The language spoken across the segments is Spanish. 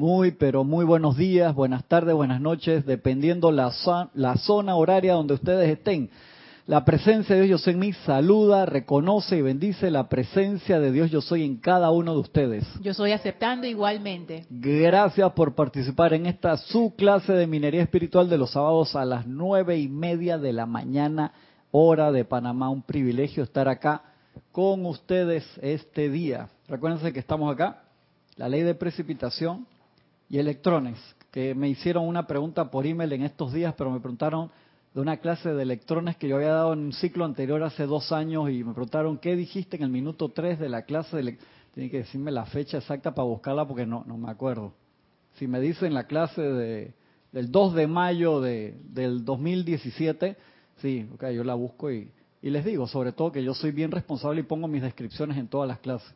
Muy, pero muy buenos días, buenas tardes, buenas noches, dependiendo la, la zona horaria donde ustedes estén. La presencia de Dios Yo Soy en mí saluda, reconoce y bendice la presencia de Dios Yo Soy en cada uno de ustedes. Yo soy aceptando igualmente. Gracias por participar en esta su clase de minería espiritual de los sábados a las nueve y media de la mañana, hora de Panamá. Un privilegio estar acá con ustedes este día. Recuérdense que estamos acá, la ley de precipitación y electrones, que me hicieron una pregunta por email en estos días, pero me preguntaron de una clase de electrones que yo había dado en un ciclo anterior hace dos años y me preguntaron qué dijiste en el minuto 3 de la clase de que decirme la fecha exacta para buscarla porque no, no me acuerdo. Si me dicen la clase de, del 2 de mayo de, del 2017, sí, ok, yo la busco y, y les digo, sobre todo que yo soy bien responsable y pongo mis descripciones en todas las clases.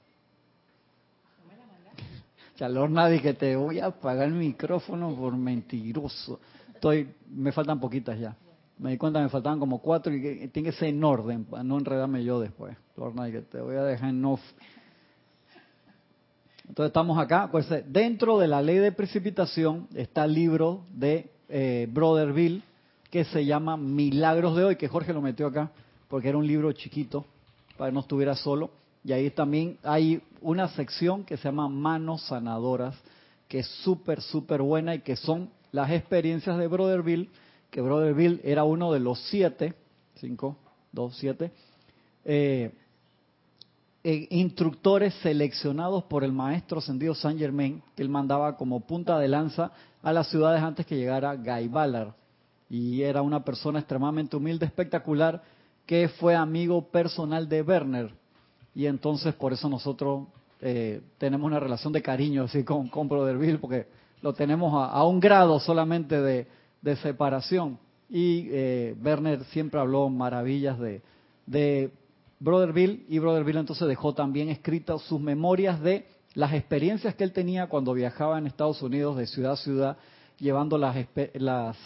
Chalor nadie que te voy a apagar el micrófono por mentiroso. Estoy, me faltan poquitas ya. Me di cuenta me faltaban como cuatro y que tiene que ser en orden para no enredarme yo después. que te voy a dejar en off. Entonces estamos acá. Pues, dentro de la ley de precipitación está el libro de eh, Brother Bill que se llama Milagros de hoy, que Jorge lo metió acá porque era un libro chiquito para que no estuviera solo. Y ahí también hay una sección que se llama Manos Sanadoras, que es súper, súper buena y que son las experiencias de Brother Bill que Brother Bill era uno de los siete, cinco, dos, siete, eh, eh, instructores seleccionados por el maestro ascendido Saint Germain, que él mandaba como punta de lanza a las ciudades antes que llegara Guy Ballard. Y era una persona extremadamente humilde, espectacular, que fue amigo personal de Werner. Y entonces por eso nosotros eh, tenemos una relación de cariño así con, con Brother Bill, porque lo tenemos a un grado solamente de, separación. Y eh, Werner siempre habló maravillas de, de Brother Bill y Brother Bill entonces dejó también escritas sus memorias de las experiencias que él tenía cuando viajaba en Estados Unidos de ciudad a ciudad, llevando las, las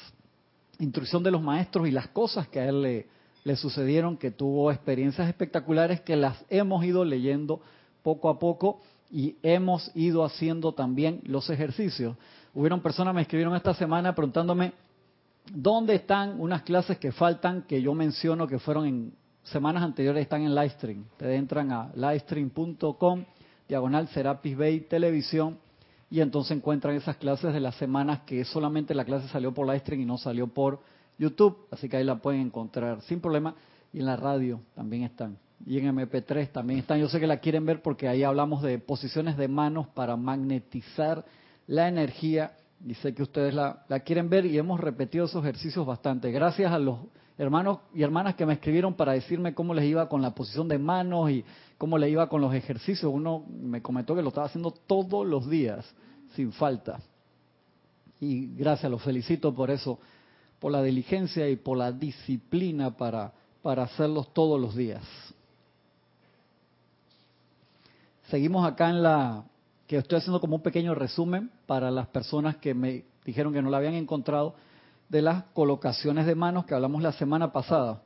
instrucción de los maestros y las cosas que a él le, le sucedieron, que tuvo experiencias espectaculares que las hemos ido leyendo poco a poco y hemos ido haciendo también los ejercicios. Hubieron personas me escribieron esta semana preguntándome ¿Dónde están unas clases que faltan que yo menciono que fueron en semanas anteriores? Están en Livestream. Te entran a livestream.com, diagonal Serapis Bay Televisión, y entonces encuentran esas clases de las semanas que solamente la clase salió por Livestream y no salió por YouTube. Así que ahí la pueden encontrar sin problema. Y en la radio también están. Y en MP3 también están. Yo sé que la quieren ver porque ahí hablamos de posiciones de manos para magnetizar la energía y sé que ustedes la, quieren ver y hemos repetido esos ejercicios bastante. Gracias a los hermanos y hermanas que me escribieron para decirme cómo les iba con la posición de manos y cómo les iba con los ejercicios. Uno me comentó que lo estaba haciendo todos los días, sin falta. Y gracias, los felicito por eso, por la diligencia y por la disciplina para, para hacerlos todos los días. Seguimos acá en la que estoy haciendo como un pequeño resumen para las personas que me dijeron que no la habían encontrado, de las colocaciones de manos que hablamos la semana pasada.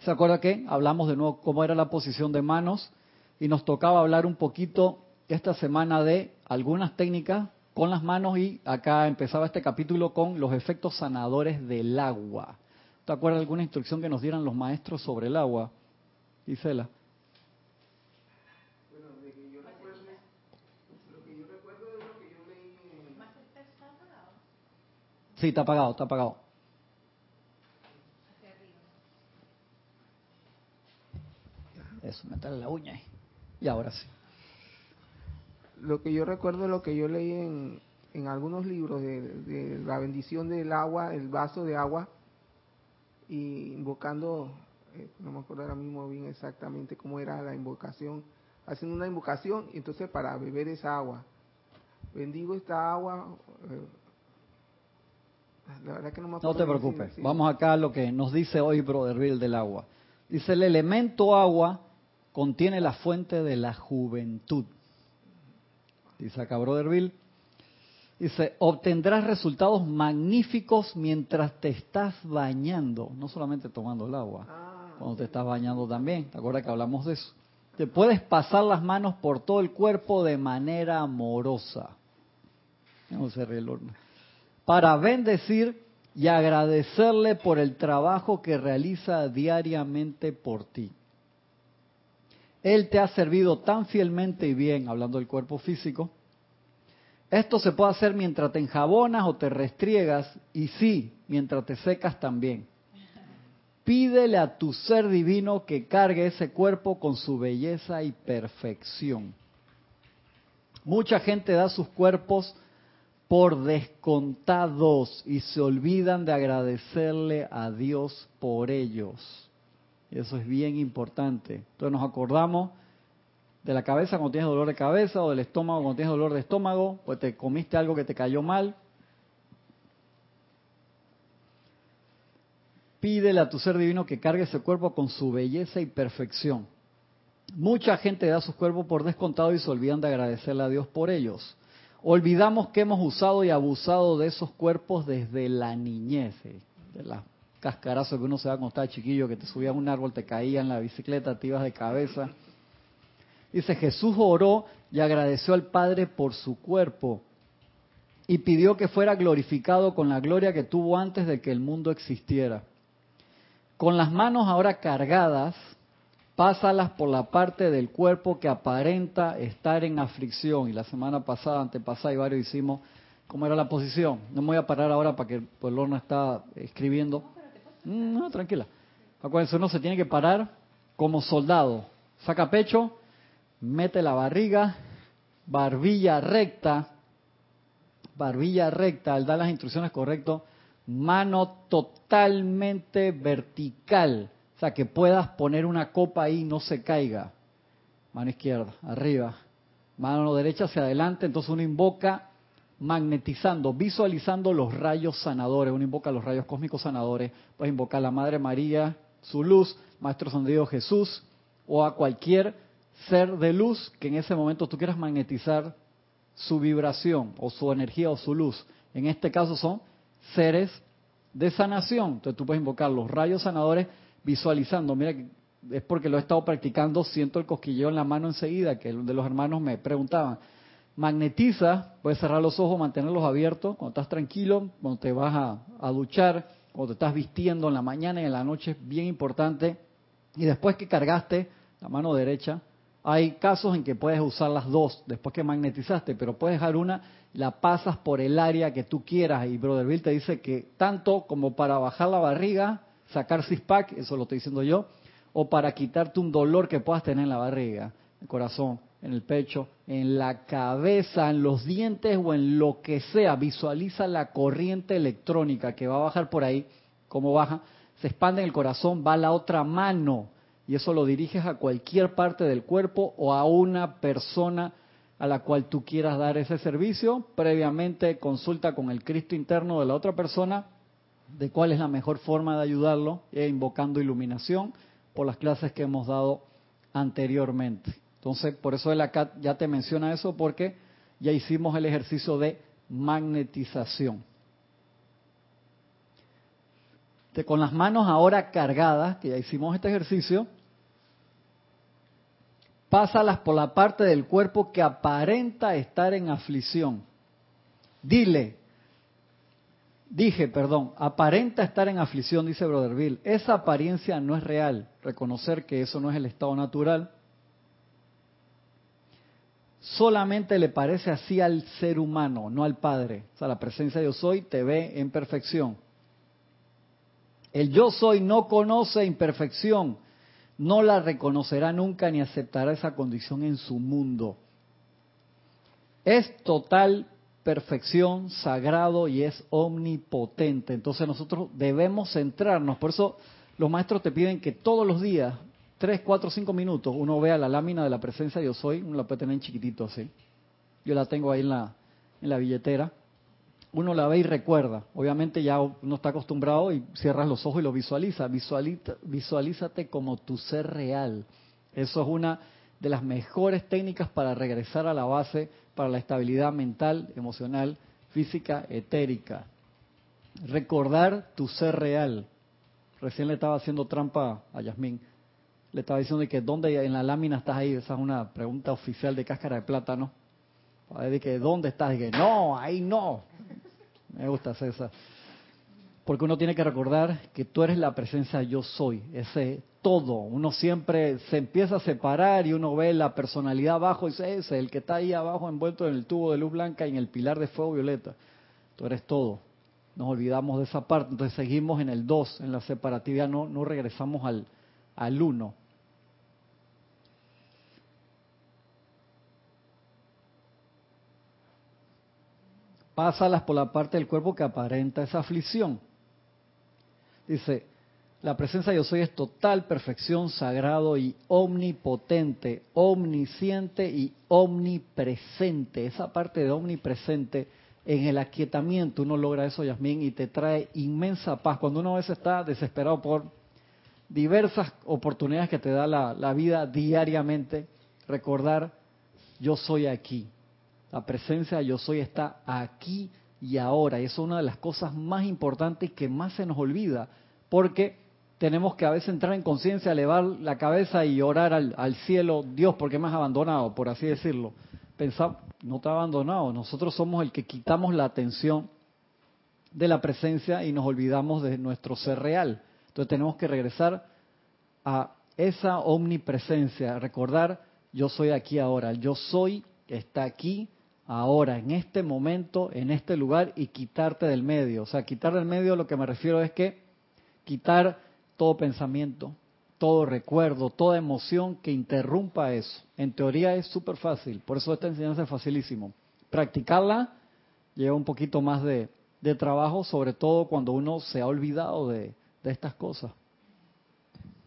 ¿Se acuerda que hablamos de nuevo cómo era la posición de manos y nos tocaba hablar un poquito esta semana de algunas técnicas con las manos y acá empezaba este capítulo con los efectos sanadores del agua. ¿Te acuerdas de alguna instrucción que nos dieran los maestros sobre el agua? Isela. Sí, está apagado, está apagado. Eso, meterle la uña ahí. Y ahora sí. Lo que yo recuerdo, lo que yo leí en, en algunos libros de, la bendición del agua, el vaso de agua, y invocando, eh, no me acuerdo ahora mismo bien exactamente cómo era la invocación, haciendo una invocación, y entonces para beber esa agua, bendigo esta agua, eh, no, te preocupes. Vamos acá a lo que nos dice hoy Brother Bill del agua. Dice, el elemento agua contiene la fuente de la juventud. Dice acá Brother Bill. Dice, obtendrás resultados magníficos mientras te estás bañando, no solamente tomando el agua, ah, cuando te estás bañando también. ¿Te acuerdas que hablamos de eso? Te puedes pasar las manos por todo el cuerpo de manera amorosa. No se ríe Lorna. Para bendecir y agradecerle por el trabajo que realiza diariamente por ti. Él te ha servido tan fielmente y bien, hablando del cuerpo físico. Esto se puede hacer mientras te enjabonas o te restriegas y sí, mientras te secas también. Pídele a tu ser divino que cargue ese cuerpo con su belleza y perfección. Mucha gente da sus cuerpos por descontados y se olvidan de agradecerle a Dios por ellos. Eso es bien importante. Entonces nos acordamos de la cabeza cuando tienes dolor de cabeza o del estómago cuando tienes dolor de estómago, pues te comiste algo que te cayó mal. Pídele a tu ser divino que cargue ese cuerpo con su belleza y perfección. Mucha gente da sus cuerpos por descontado y se olvidan de agradecerle a Dios por ellos. Olvidamos que hemos usado y abusado de esos cuerpos desde la niñez, eh, de las cascarazos que uno se da cuando estaba chiquillo, que te subía a un árbol, te caía en la bicicleta, te ibas de cabeza. Dice, Jesús oró y agradeció al Padre por su cuerpo y pidió que fuera glorificado con la gloria que tuvo antes de que el mundo existiera. Con las manos ahora cargadas, pásalas por la parte del cuerpo que aparenta estar en aflicción. Y la semana pasada, antepasada y varios hicimos cómo era la posición. No me voy a parar ahora para que el no está escribiendo. Mm, no, tranquila. Acuérdense, uno se tiene que parar como soldado. Saca pecho, mete la barriga, barbilla recta, barbilla recta, al dar las instrucciones correctas, mano totalmente vertical sea, que puedas poner una copa ahí y no se caiga. Mano izquierda, arriba. Mano derecha hacia adelante. Entonces uno invoca magnetizando, visualizando los rayos sanadores. Uno invoca los rayos cósmicos sanadores. Puedes invocar a la Madre María, su luz, Maestro Sandido Jesús, o a cualquier ser de luz que en ese momento tú quieras magnetizar su vibración o su energía o su luz. En este caso son seres de sanación. Entonces tú puedes invocar los rayos sanadores visualizando. Mira, es porque lo he estado practicando, siento el cosquilleo en la mano enseguida, que de los hermanos me preguntaban. Magnetiza, puedes cerrar los ojos, mantenerlos abiertos cuando estás tranquilo, cuando te vas a, duchar, cuando te estás vistiendo en la mañana y en la noche, es bien importante. Y después que cargaste la mano derecha, hay casos en que puedes usar las dos después que magnetizaste, pero puedes dejar una, la pasas por el área que tú quieras. Y Brother Bill te dice que tanto como para bajar la barriga, sacar CISPAC, eso lo estoy diciendo yo, o para quitarte un dolor que puedas tener en la barriga, el corazón, en el pecho, en la cabeza, en los dientes o en lo que sea. Visualiza la corriente electrónica que va a bajar por ahí, como baja, se expande en el corazón, va a la otra mano y eso lo diriges a cualquier parte del cuerpo o a una persona a la cual tú quieras dar ese servicio. Previamente consulta con el Cristo interno de la otra persona de cuál es la mejor forma de ayudarlo, e invocando iluminación por las clases que hemos dado anteriormente. Entonces, por eso el ACAT ya te menciona eso, porque ya hicimos el ejercicio de magnetización. con las manos ahora cargadas, que ya hicimos este ejercicio, pásalas por la parte del cuerpo que aparenta estar en aflicción. Dile, Dije, perdón, aparenta estar en aflicción, dice Brother. Esa apariencia no es real. Reconocer que eso no es el estado natural. Solamente le parece así al ser humano, no al Padre. O sea, la presencia de yo soy te ve en perfección. El yo soy no conoce imperfección. No la reconocerá nunca ni aceptará esa condición en su mundo. Es total perfección, sagrado y es omnipotente. Entonces nosotros debemos centrarnos. Por eso los maestros te piden que todos los días, tres, cuatro, cinco minutos, uno vea la lámina de la presencia yo soy, uno la puede tener en chiquitito así. Yo la tengo ahí en la, en la billetera. Uno la ve y recuerda. Obviamente ya uno está acostumbrado y cierras los ojos y lo visualiza. visualízate como tu ser real. Eso es una de las mejores técnicas para regresar a la base para la estabilidad mental, emocional, física, etérica. Recordar tu ser real. Recién le estaba haciendo trampa a Yasmín. Le estaba diciendo que dónde en la lámina estás ahí. Esa es una pregunta oficial de cáscara de plátano. A ver, que, ¿dónde estás? Y que, no, ahí no. Me gusta hacer esa. Porque uno tiene que recordar que tú eres la presencia yo soy, ese todo. Uno siempre se empieza a separar y uno ve la personalidad abajo y dice, ese, el que está ahí abajo envuelto en el tubo de luz blanca y en el pilar de fuego violeta. Tú eres todo. Nos olvidamos de esa parte, entonces seguimos en el dos, en la separatividad, no, no regresamos al, al. Pásalas por la parte del cuerpo que aparenta esa aflicción. Dice, la presencia de yo soy es total perfección, sagrado y omnipotente, omnisciente y omnipresente. Esa parte de omnipresente, en el aquietamiento uno logra eso, Yasmín, y te trae inmensa paz. Cuando uno a veces está desesperado por diversas oportunidades que te da la, la vida diariamente, recordar, yo soy aquí. La presencia de yo soy está aquí y ahora. Y eso es una de las cosas más importantes que más se nos olvida, porque tenemos que a veces entrar en conciencia, elevar la cabeza y orar al, al, cielo, Dios, porque me has abandonado, por así decirlo. Pensar, no te ha abandonado, nosotros somos el que quitamos la atención de la presencia y nos olvidamos de nuestro ser real. Entonces tenemos que regresar a esa omnipresencia, recordar, yo soy aquí ahora, yo soy está aquí ahora, en este momento, en este lugar y quitarte del medio. O sea, quitar del medio lo que me refiero es que quitar todo pensamiento, todo recuerdo, toda emoción que interrumpa eso. En teoría es súper fácil, por eso esta enseñanza es facilísimo. Practicarla lleva un poquito más de, trabajo, sobre todo cuando uno se ha olvidado de estas cosas.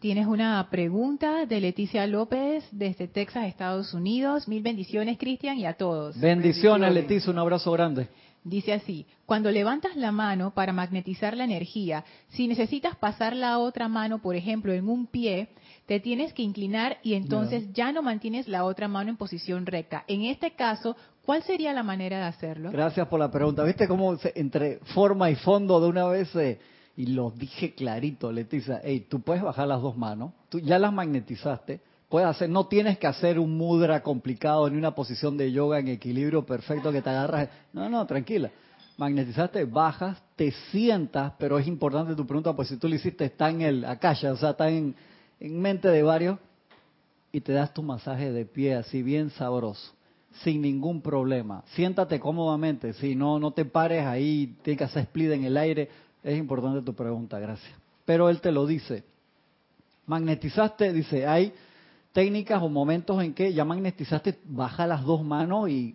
Tienes una pregunta de Leticia López desde Texas, Estados Unidos. Mil bendiciones, Cristian, y a todos. Bendiciones, bendiciones, Leticia, un abrazo grande. Dice así, cuando levantas la mano para magnetizar la energía, si necesitas pasar la otra mano, por ejemplo, en un pie, te tienes que inclinar y entonces ya no mantienes la otra mano en posición recta. En este caso, ¿cuál sería la manera de hacerlo? Gracias por la pregunta. ¿Viste cómo se, entre forma y fondo de una vez... Eh, y lo dije clarito, Leticia, hey, tú puedes bajar las dos manos, tú ya las magnetizaste, puedes hacer, no tienes que hacer un mudra complicado ni una posición de yoga en equilibrio perfecto que te agarras, no, no, tranquila, magnetizaste, bajas, te sientas, pero es importante tu pregunta, pues si tú lo hiciste está en el akasha, o sea, está en, en mente de varios, y te das tu masaje de pie así bien sabroso sin ningún problema. Siéntate cómodamente, si no, no te pares ahí, tienes que hacer split en el aire, es importante tu pregunta, gracias. Pero él te lo dice. Magnetizaste, dice, hay técnicas o momentos en que ya magnetizaste, baja las dos manos y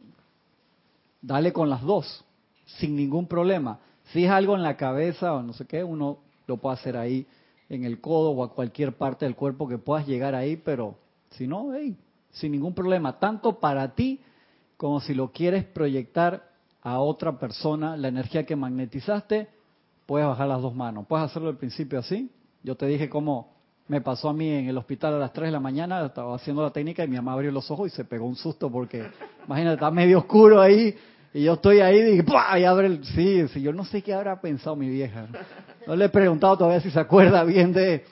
dale con las dos, sin ningún problema. Si es algo en la cabeza o no sé qué, uno lo puede hacer ahí en el codo o a cualquier parte del cuerpo que puedas llegar ahí, pero si no, hey, sin ningún problema, tanto para ti como si lo quieres proyectar a otra persona, la energía que magnetizaste, puedes bajar las dos manos. Puedes hacerlo al principio así. Yo te dije cómo me pasó a mí en el hospital a las 3 de la mañana, estaba haciendo la técnica y mi mamá abrió los ojos y se pegó un susto porque, imagínate, está medio oscuro ahí y yo estoy ahí y dije. Y abre el... Sí, sí, yo no sé qué habrá pensado mi vieja. No le he preguntado todavía si se acuerda bien de,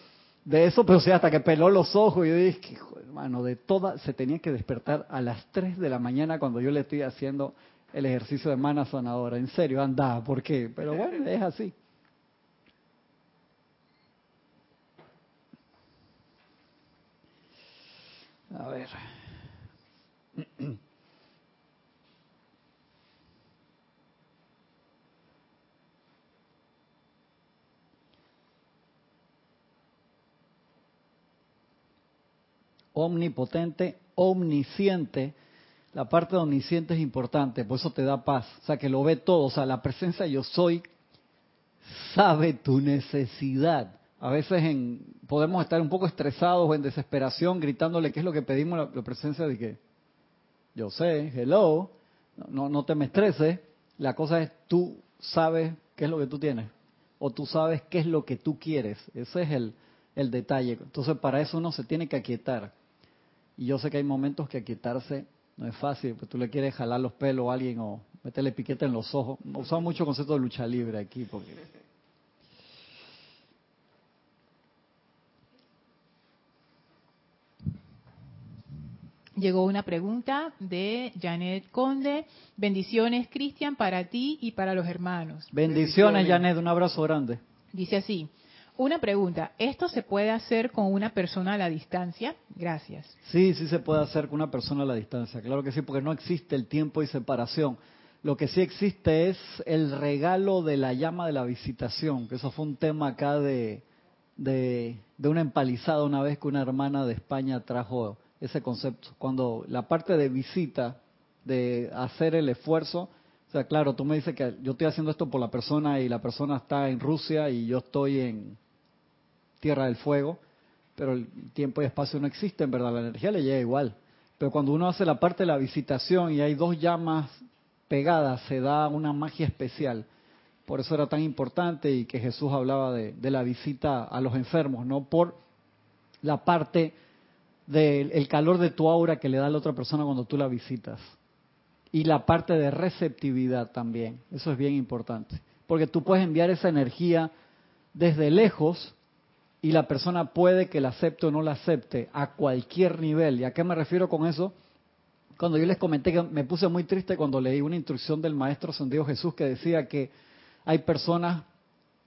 de eso, pero sí, hasta que peló los ojos y yo dije, hermano, de toda, se tenía que despertar a las 3 de la mañana cuando yo le estoy haciendo el ejercicio de mana sonadora. En serio, anda, ¿por qué? Pero bueno, es así. A ver. Omnipotente, omnisciente. La parte de omnisciente es importante, por eso te da paz. O sea, que lo ve todo. O sea, la presencia yo soy sabe tu necesidad. A veces en, podemos estar un poco estresados o en desesperación gritándole qué es lo que pedimos la, la presencia de que yo sé, hello, no, no te me estreses. La cosa es tú sabes qué es lo que tú tienes o tú sabes qué es lo que tú quieres. Ese es el, el detalle. Entonces para eso uno se tiene que aquietar. Y yo sé que hay momentos que aquietarse no es fácil, pues tú le quieres jalar los pelos a alguien o meterle piquete en los ojos. Usamos mucho concepto de lucha libre aquí porque Llegó una pregunta de Janet Conde. Bendiciones, Cristian, para ti y para los hermanos. Bendiciones, Janet, un abrazo grande. Dice así, una pregunta, ¿esto se puede hacer con una persona a la distancia? Gracias. Sí, sí se puede hacer con una persona a la distancia, claro que sí, porque no existe el tiempo y separación. Lo que sí existe es el regalo de la llama de la visitación, que eso fue un tema acá de, de, de una empalizada una vez que una hermana de España trajo ese concepto. Cuando la parte de visita, de hacer el esfuerzo, o sea, claro, tú me dices que yo estoy haciendo esto por la persona y la persona está en Rusia y yo estoy en Tierra del Fuego, pero el tiempo y espacio no existen, ¿verdad? La energía le llega igual. Pero cuando uno hace la parte de la visitación y hay dos llamas pegadas, se da una magia especial. Por eso era tan importante y que Jesús hablaba de, de la visita a los enfermos, no por la parte del calor de tu aura que le da a la otra persona cuando tú la visitas. Y la parte de receptividad también. Eso es bien importante. Porque tú puedes enviar esa energía desde lejos y la persona puede que la acepte o no la acepte a cualquier nivel. ¿Y a qué me refiero con eso? Cuando yo les comenté que me puse muy triste cuando leí una instrucción del Maestro Ascendido Jesús que decía que hay personas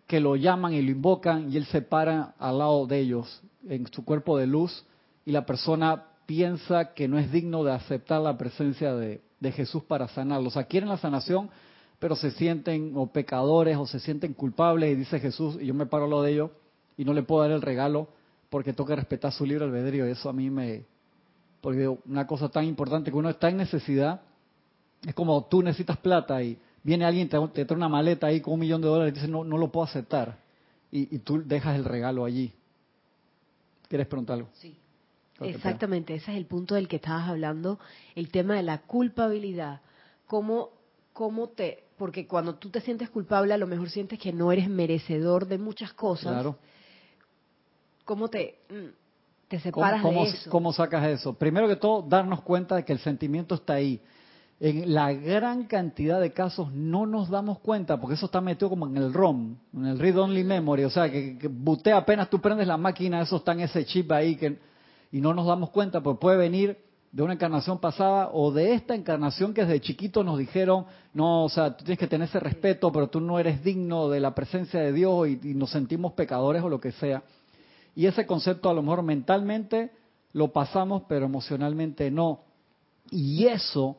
que lo llaman y lo invocan y él se para al lado de ellos en su cuerpo de luz y la persona piensa que no es digno de aceptar la presencia de, Jesús para sanarlos. O sea, quieren la sanación, pero se sienten o pecadores o se sienten culpables y dice Jesús, y yo me paro lo de ellos y no le puedo dar el regalo porque que respetar su libre albedrío. Eso a mí me... Porque una cosa tan importante que uno está en necesidad, es como tú necesitas plata y viene alguien, te, te trae una maleta ahí con un millón de dólares y dice, no, no lo puedo aceptar. Y, y tú dejas el regalo allí. ¿Quieres preguntar algo? Sí. Exactamente, ese es el punto del que estabas hablando, el tema de la culpabilidad. ¿Cómo, cómo te, porque cuando tú te sientes culpable, a lo mejor sientes que no eres merecedor de muchas cosas. Claro. ¿Cómo te, mm, te separas de eso? ¿Cómo sacas eso? Primero que todo, darnos cuenta de que el sentimiento está ahí. En la gran cantidad de casos no nos damos cuenta porque eso está metido como en el ROM, en el Read Only Memory, o sea, que, que butea apenas tú prendes la máquina, eso está en ese chip ahí que y no nos damos cuenta, porque puede venir de una encarnación pasada o de esta encarnación que desde chiquito nos dijeron, no, o sea, tienes que tener ese respeto, pero tú no eres digno de la presencia de Dios y, y nos sentimos pecadores o lo que sea. Y ese concepto a lo mejor mentalmente lo pasamos, pero emocionalmente no. Y eso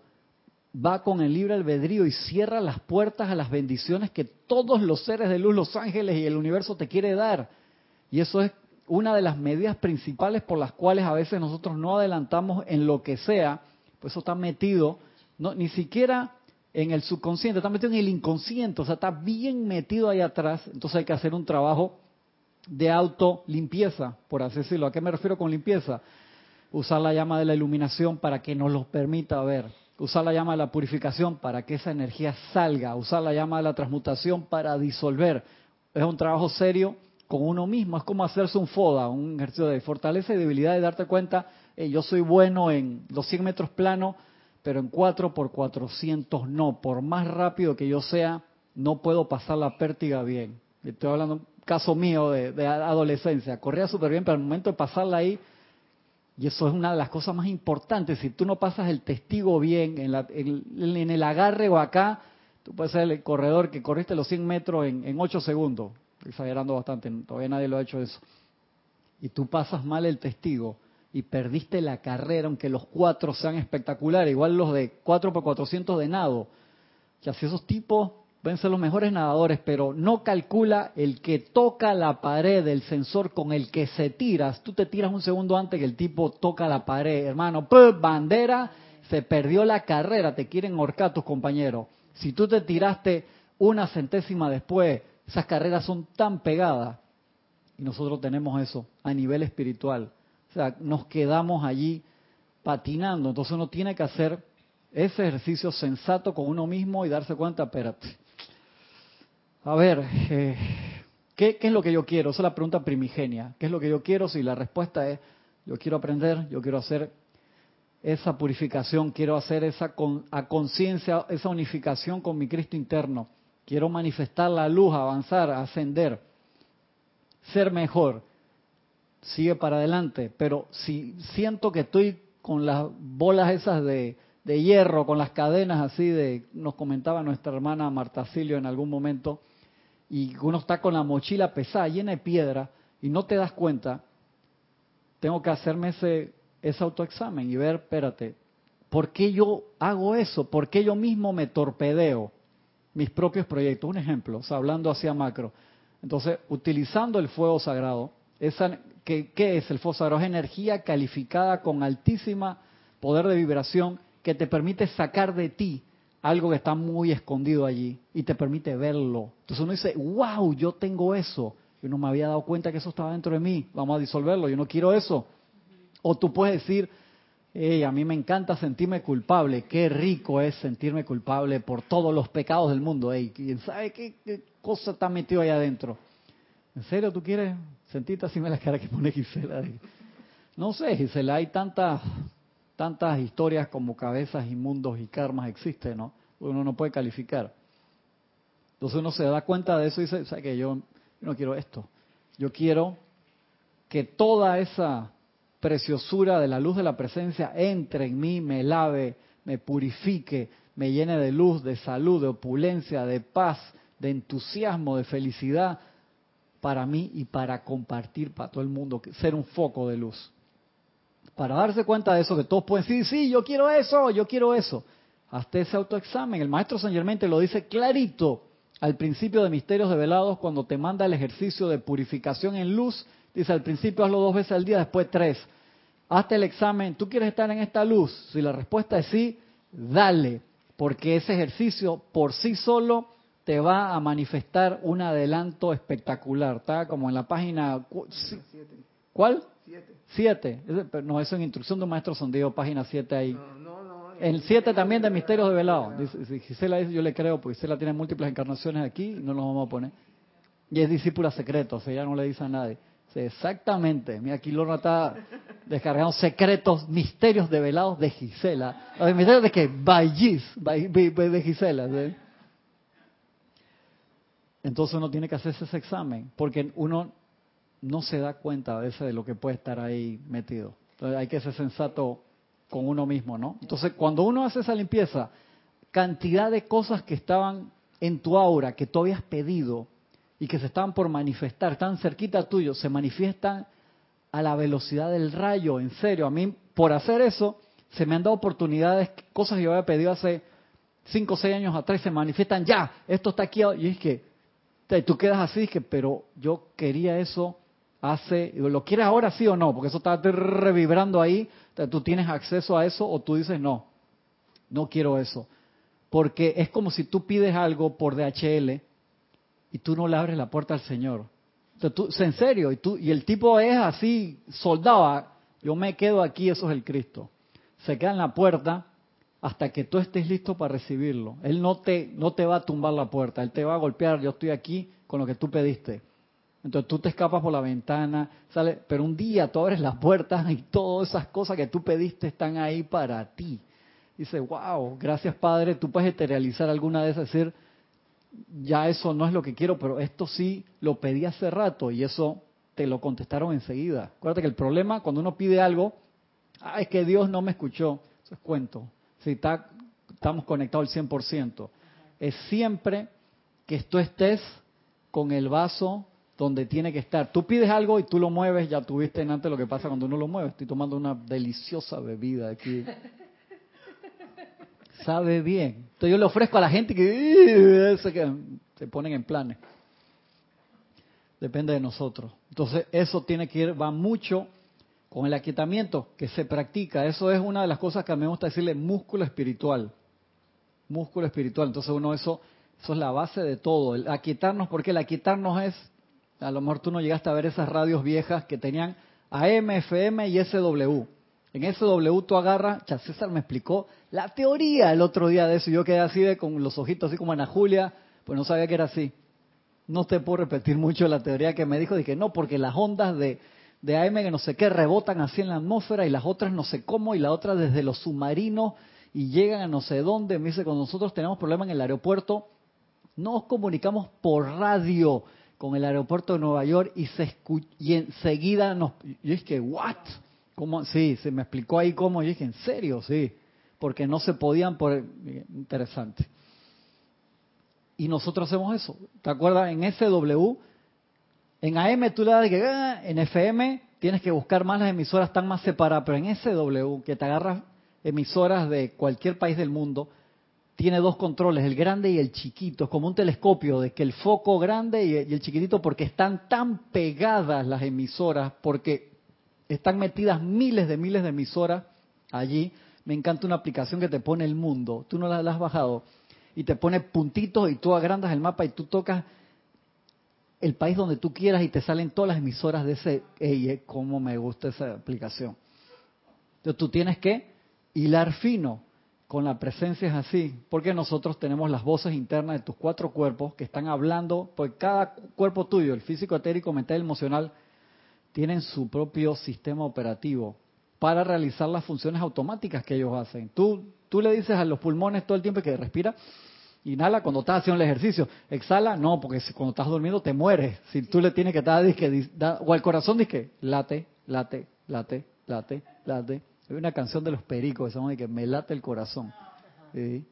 va con el libre albedrío y cierra las puertas a las bendiciones que todos los seres de luz, los ángeles y el universo te quiere dar. Y eso es una de las medidas principales por las cuales a veces nosotros no adelantamos en lo que sea, pues eso está metido, ni siquiera en el subconsciente, está metido en el inconsciente, o sea, está bien metido ahí atrás, entonces hay que hacer un trabajo de auto limpieza, por así decirlo. ¿A qué me refiero con limpieza? Usar la llama de la iluminación para que nos lo permita ver, usar la llama de la purificación para que esa energía salga, usar la llama de la transmutación para disolver. Es un trabajo serio con uno mismo. Es como hacerse un FODA, un ejercicio de fortaleza y debilidad y darte cuenta, yo soy bueno en los 100 metros plano, pero en 4 por 400 no. Por más rápido que yo sea, no puedo pasar la pértiga bien. Estoy hablando caso mío de, adolescencia. Corría súper bien, pero al momento de pasarla ahí, y eso es una de las cosas más importantes, si tú no pasas el testigo bien en, en, el agarre o acá, tú puedes ser el corredor que corriste los 100 metros en, en 8 segundos exagerando bastante, todavía nadie lo ha hecho eso. Y tú pasas mal el testigo y perdiste la carrera, aunque los cuatro sean espectaculares, igual los de 4 por 400 de nado. Que así esos tipos pueden ser los mejores nadadores, pero no calcula el que toca la pared del sensor con el que se tiras. Tú te tiras un segundo antes que el tipo toca la pared, hermano. bandera, se perdió la carrera, te quieren ahorcar tus compañeros. Si tú te tiraste una centésima después, esas carreras son tan pegadas y nosotros tenemos eso a nivel espiritual. O sea, nos quedamos allí patinando. Entonces uno tiene que hacer ese ejercicio sensato con uno mismo y darse cuenta, espérate. A ver, eh, ¿qué, es lo que yo quiero? Esa es la pregunta primigenia. ¿Qué es lo que yo quiero? Si la respuesta es, yo quiero aprender, yo quiero hacer esa purificación, quiero hacer esa con, a conciencia, esa unificación con mi Cristo interno quiero manifestar la luz, avanzar, ascender, ser mejor, sigue para adelante. Pero si siento que estoy con las bolas esas de, de hierro, con las cadenas así de, nos comentaba nuestra hermana Marta Silio en algún momento, y uno está con la mochila pesada, llena de piedra, y no te das cuenta, tengo que hacerme ese, ese autoexamen y ver, espérate, ¿por qué yo hago eso? ¿Por qué yo mismo me torpedeo mis propios proyectos? Un ejemplo, hablando hacia macro. Entonces, utilizando el fuego sagrado, esa, ¿qué, ¿qué es el fuego sagrado? Es energía calificada con altísima poder de vibración que te permite sacar de ti algo que está muy escondido allí y te permite verlo. Entonces uno dice, wow, yo tengo eso. Yo no me había dado cuenta que eso estaba dentro de mí. Vamos a disolverlo. Yo no quiero eso. O tú puedes decir, hey, a mí me encanta sentirme culpable. Qué rico es sentirme culpable por todos los pecados del mundo. Hey, ¿Quién sabe qué, cosa está metido ahí adentro? ¿En serio tú quieres sentirte así me la cara que pone Gisela? No sé, Gisela, hay tantas tantas historias como cabezas y mundos y karmas existen, ¿no? Uno no puede calificar. Entonces uno se da cuenta de eso y dice, o sea, que yo, no quiero esto. Yo quiero que toda esa preciosura de la luz de la presencia entre en mí, me lave, me purifique, me llene de luz, de salud, de opulencia, de paz, de entusiasmo, de felicidad para mí y para compartir para todo el mundo, ser un foco de luz para darse cuenta de eso, que todos pueden decir, sí, yo quiero eso, yo quiero eso. Hasta ese autoexamen. El maestro San Germain te lo dice clarito al principio de Misterios Develados cuando te manda el ejercicio de purificación en luz. Dice, al principio hazlo dos veces al día, después tres. Hazte el examen, ¿tú quieres estar en esta luz? Si la respuesta es sí, dale, porque ese ejercicio por sí solo te va a manifestar un adelanto espectacular. Está como en la página... ¿Cuál? Siete. No, eso en Instrucción de un Maestro Sondeo, página 7 ahí. No, no, el 7 también de Misterios de Velado. Dice, Gisela yo le creo, porque Gisela tiene múltiples encarnaciones aquí, no nos vamos a poner. Y es discípula secreto, o sea, ella no le dice a nadie. Exactamente. Mira, aquí Lorna está descargando secretos, misterios develados de Gisela. Los misterios de que Vallis, de Gisela. Entonces uno tiene que hacerse ese examen, porque uno no se da cuenta a veces de lo que puede estar ahí metido. Entonces hay que ser sensato con uno mismo, ¿no? Entonces cuando uno hace esa limpieza, cantidad de cosas que estaban en tu aura, que tú habías pedido y que se estaban por manifestar, tan cerquita tuyo, se manifiestan a la velocidad del rayo, en serio. A mí, por hacer eso, se me han dado oportunidades, cosas que yo había pedido hace cinco o seis años atrás, se manifiestan ya, esto está aquí, y es que tú quedas así, que, pero yo quería eso hace, ¿lo quieres ahora sí o no? Porque eso está revibrando ahí, tú tienes acceso a eso o tú dices no, no quiero eso. Porque es como si tú pides algo por DHL y tú no le abres la puerta al Señor. Entonces, tú, en serio, y, tú, y el tipo es así, soldado, ah, yo me quedo aquí, eso es el Cristo. Se queda en la puerta hasta que tú estés listo para recibirlo. Él no te, no te va a tumbar la puerta, Él te va a golpear, yo estoy aquí con lo que tú pediste entonces tú te escapas por la ventana, sale, pero un día tú abres las puertas y todas esas cosas que tú pediste están ahí para ti. Dice, wow, gracias Padre, tú puedes materializar alguna de esas, decir, ya eso no es lo que quiero, pero esto sí lo pedí hace rato y eso te lo contestaron enseguida. Acuérdate que el problema cuando uno pide algo, ah, es que Dios no me escuchó, eso es cuento. Si está, estamos conectados al 100%, es siempre que tú estés con el vaso donde tiene que estar. Tú pides algo y tú lo mueves, ya tuviste en antes lo que pasa cuando uno lo mueve. Estoy tomando una deliciosa bebida aquí. Sabe bien. Entonces yo le ofrezco a la gente que, que se ponen en planes. Depende de nosotros. Entonces eso tiene que ir, va mucho con el aquietamiento que se practica. Eso es una de las cosas que a mí me gusta decirle músculo espiritual. Músculo espiritual. Entonces uno eso, eso es la base de todo. El aquietarnos, porque el aquietarnos es a lo mejor tú no llegaste a ver esas radios viejas que tenían AM, FM y SW. En SW tú agarras, César me explicó la teoría el otro día de eso. Yo quedé así de, con los ojitos así como Ana Julia, pues no sabía que era así. No te puedo repetir mucho la teoría que me dijo, dije no, porque las ondas de, de AM que no sé qué rebotan así en la atmósfera y las otras no sé cómo y la otra desde los submarinos y llegan a no sé dónde. Me dice, cuando nosotros tenemos problemas en el aeropuerto, nos comunicamos por radio con el aeropuerto de Nueva York y, se y enseguida nos... Yo es que, ¿what? ¿Cómo? Sí, se me explicó ahí cómo. Yo dije, ¿en serio? Sí. Porque no se podían por... Interesante. Y nosotros hacemos eso. ¿Te acuerdas? En SW, en AM tú le das que... ah, En FM tienes que buscar más las emisoras, están más separadas. Pero en SW, que te agarras emisoras de cualquier país del mundo, tiene dos controles, el grande y el chiquito. Es como un telescopio, de que el foco grande y el chiquitito, porque están tan pegadas las emisoras, porque están metidas miles de miles de emisoras allí. Me encanta una aplicación que te pone el mundo. Tú no la, has bajado. Y te pone puntitos y tú agrandas el mapa y tú tocas el país donde tú quieras y te salen todas las emisoras de ese. Ey, eh, cómo me gusta esa aplicación. Entonces tú tienes que hilar fino con la presencia es así, porque nosotros tenemos las voces internas de tus cuatro cuerpos que están hablando, porque cada cuerpo tuyo, el físico, etérico, mental emocional, tienen su propio sistema operativo para realizar las funciones automáticas que ellos hacen. Tú, tú le dices a los pulmones todo el tiempo que respira, inhala cuando estás haciendo el ejercicio, exhala, no, porque cuando estás durmiendo te mueres. Si tú le tienes que dar, disque, da- o al corazón, que late, late, late, late, late. Hay una canción de los pericos se llama que me late el corazón. Sí.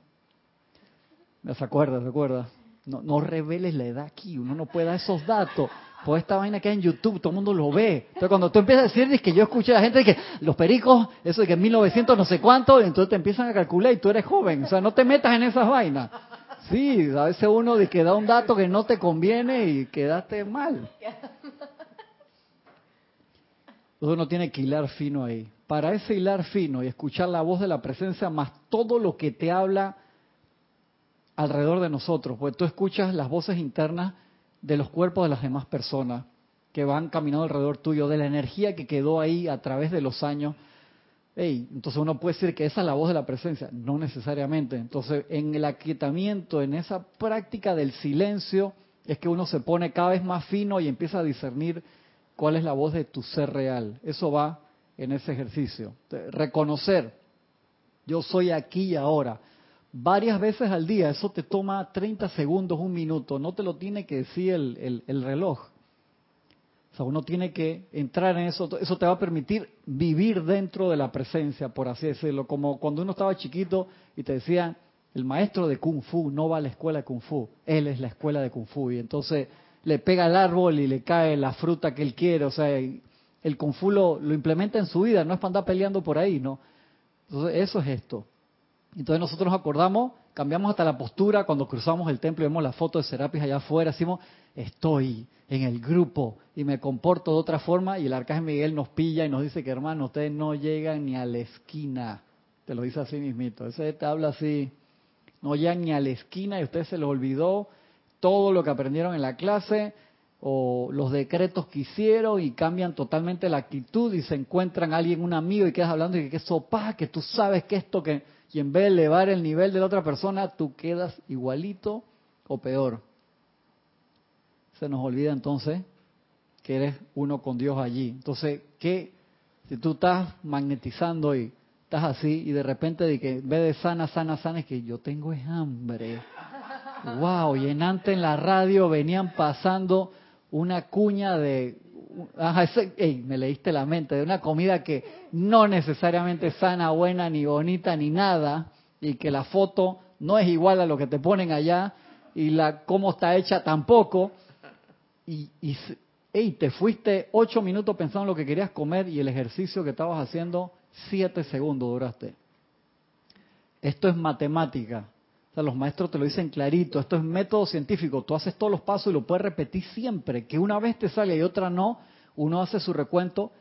¿Se acuerda? ¿Se? No, no reveles la edad aquí, uno no puede dar esos datos. Pues esta vaina que hay en YouTube, todo el mundo lo ve. Entonces cuando tú empiezas a decir, es que yo escuché a la gente que los pericos, eso de que en 1900 no sé cuánto, entonces te empiezan a calcular y tú eres joven. O sea, no te metas en esas vainas. Sí, a veces uno de que da un dato que no te conviene y quedaste mal. Entonces uno tiene que hilar fino ahí. Para ese hilar fino y escuchar la voz de la presencia más todo lo que te habla alrededor de nosotros, porque tú escuchas las voces internas de los cuerpos de las demás personas que van caminando alrededor tuyo, de la energía que quedó ahí a través de los años. Ey, entonces uno puede decir que esa es la voz de la presencia, no necesariamente. Entonces, en el aquietamiento, en esa práctica del silencio, es que uno se pone cada vez más fino y empieza a discernir cuál es la voz de tu ser real. Eso va en ese ejercicio. Reconocer, yo soy aquí y ahora. Varias veces al día, eso te toma 30 segundos, un minuto, no te lo tiene que decir el, el, el reloj. O sea, uno tiene que entrar en eso, eso te va a permitir vivir dentro de la presencia, por así decirlo, como cuando uno estaba chiquito y te decían, el maestro de Kung Fu no va a la escuela de Kung Fu, él es la escuela de Kung Fu, y entonces le pega al árbol y le cae la fruta que él quiere, o sea, el Kung Fu lo, lo implementa en su vida, no es para andar peleando por ahí, ¿no? Entonces, eso es esto. Entonces nosotros nos acordamos, cambiamos hasta la postura cuando cruzamos el templo y vemos la foto de Serapis allá afuera, decimos, estoy en el grupo y me comporto de otra forma y el arcángel Miguel nos pilla y nos dice que hermano, ustedes no llegan ni a la esquina. Te lo dice así mismito. Ese te habla así, no llegan ni a la esquina y a ustedes se les olvidó todo lo que aprendieron en la clase o los decretos que hicieron y cambian totalmente la actitud y se encuentran alguien, un amigo y quedas hablando y que sopa, que tú sabes que esto que y en vez de elevar el nivel de la otra persona, tú quedas igualito o peor. Se nos olvida entonces que eres uno con Dios allí. Entonces, ¿qué? Si tú estás magnetizando y estás así y de repente de que en vez de sana, sana, sana, es que yo tengo hambre. Wow, y en antes en la radio venían pasando una cuña de Ajá, ese, me leíste la mente, de una comida que no necesariamente es sana, buena, ni bonita, ni nada, y que la foto no es igual a lo que te ponen allá, y la cómo está hecha tampoco, y, y ey, te fuiste ocho minutos pensando en lo que querías comer y el ejercicio que estabas haciendo, siete segundos duraste. Esto es matemática. O sea, los maestros te lo dicen clarito, esto es método científico, tú haces todos los pasos y lo puedes repetir siempre, que una vez te sale y otra no, uno hace su recuento,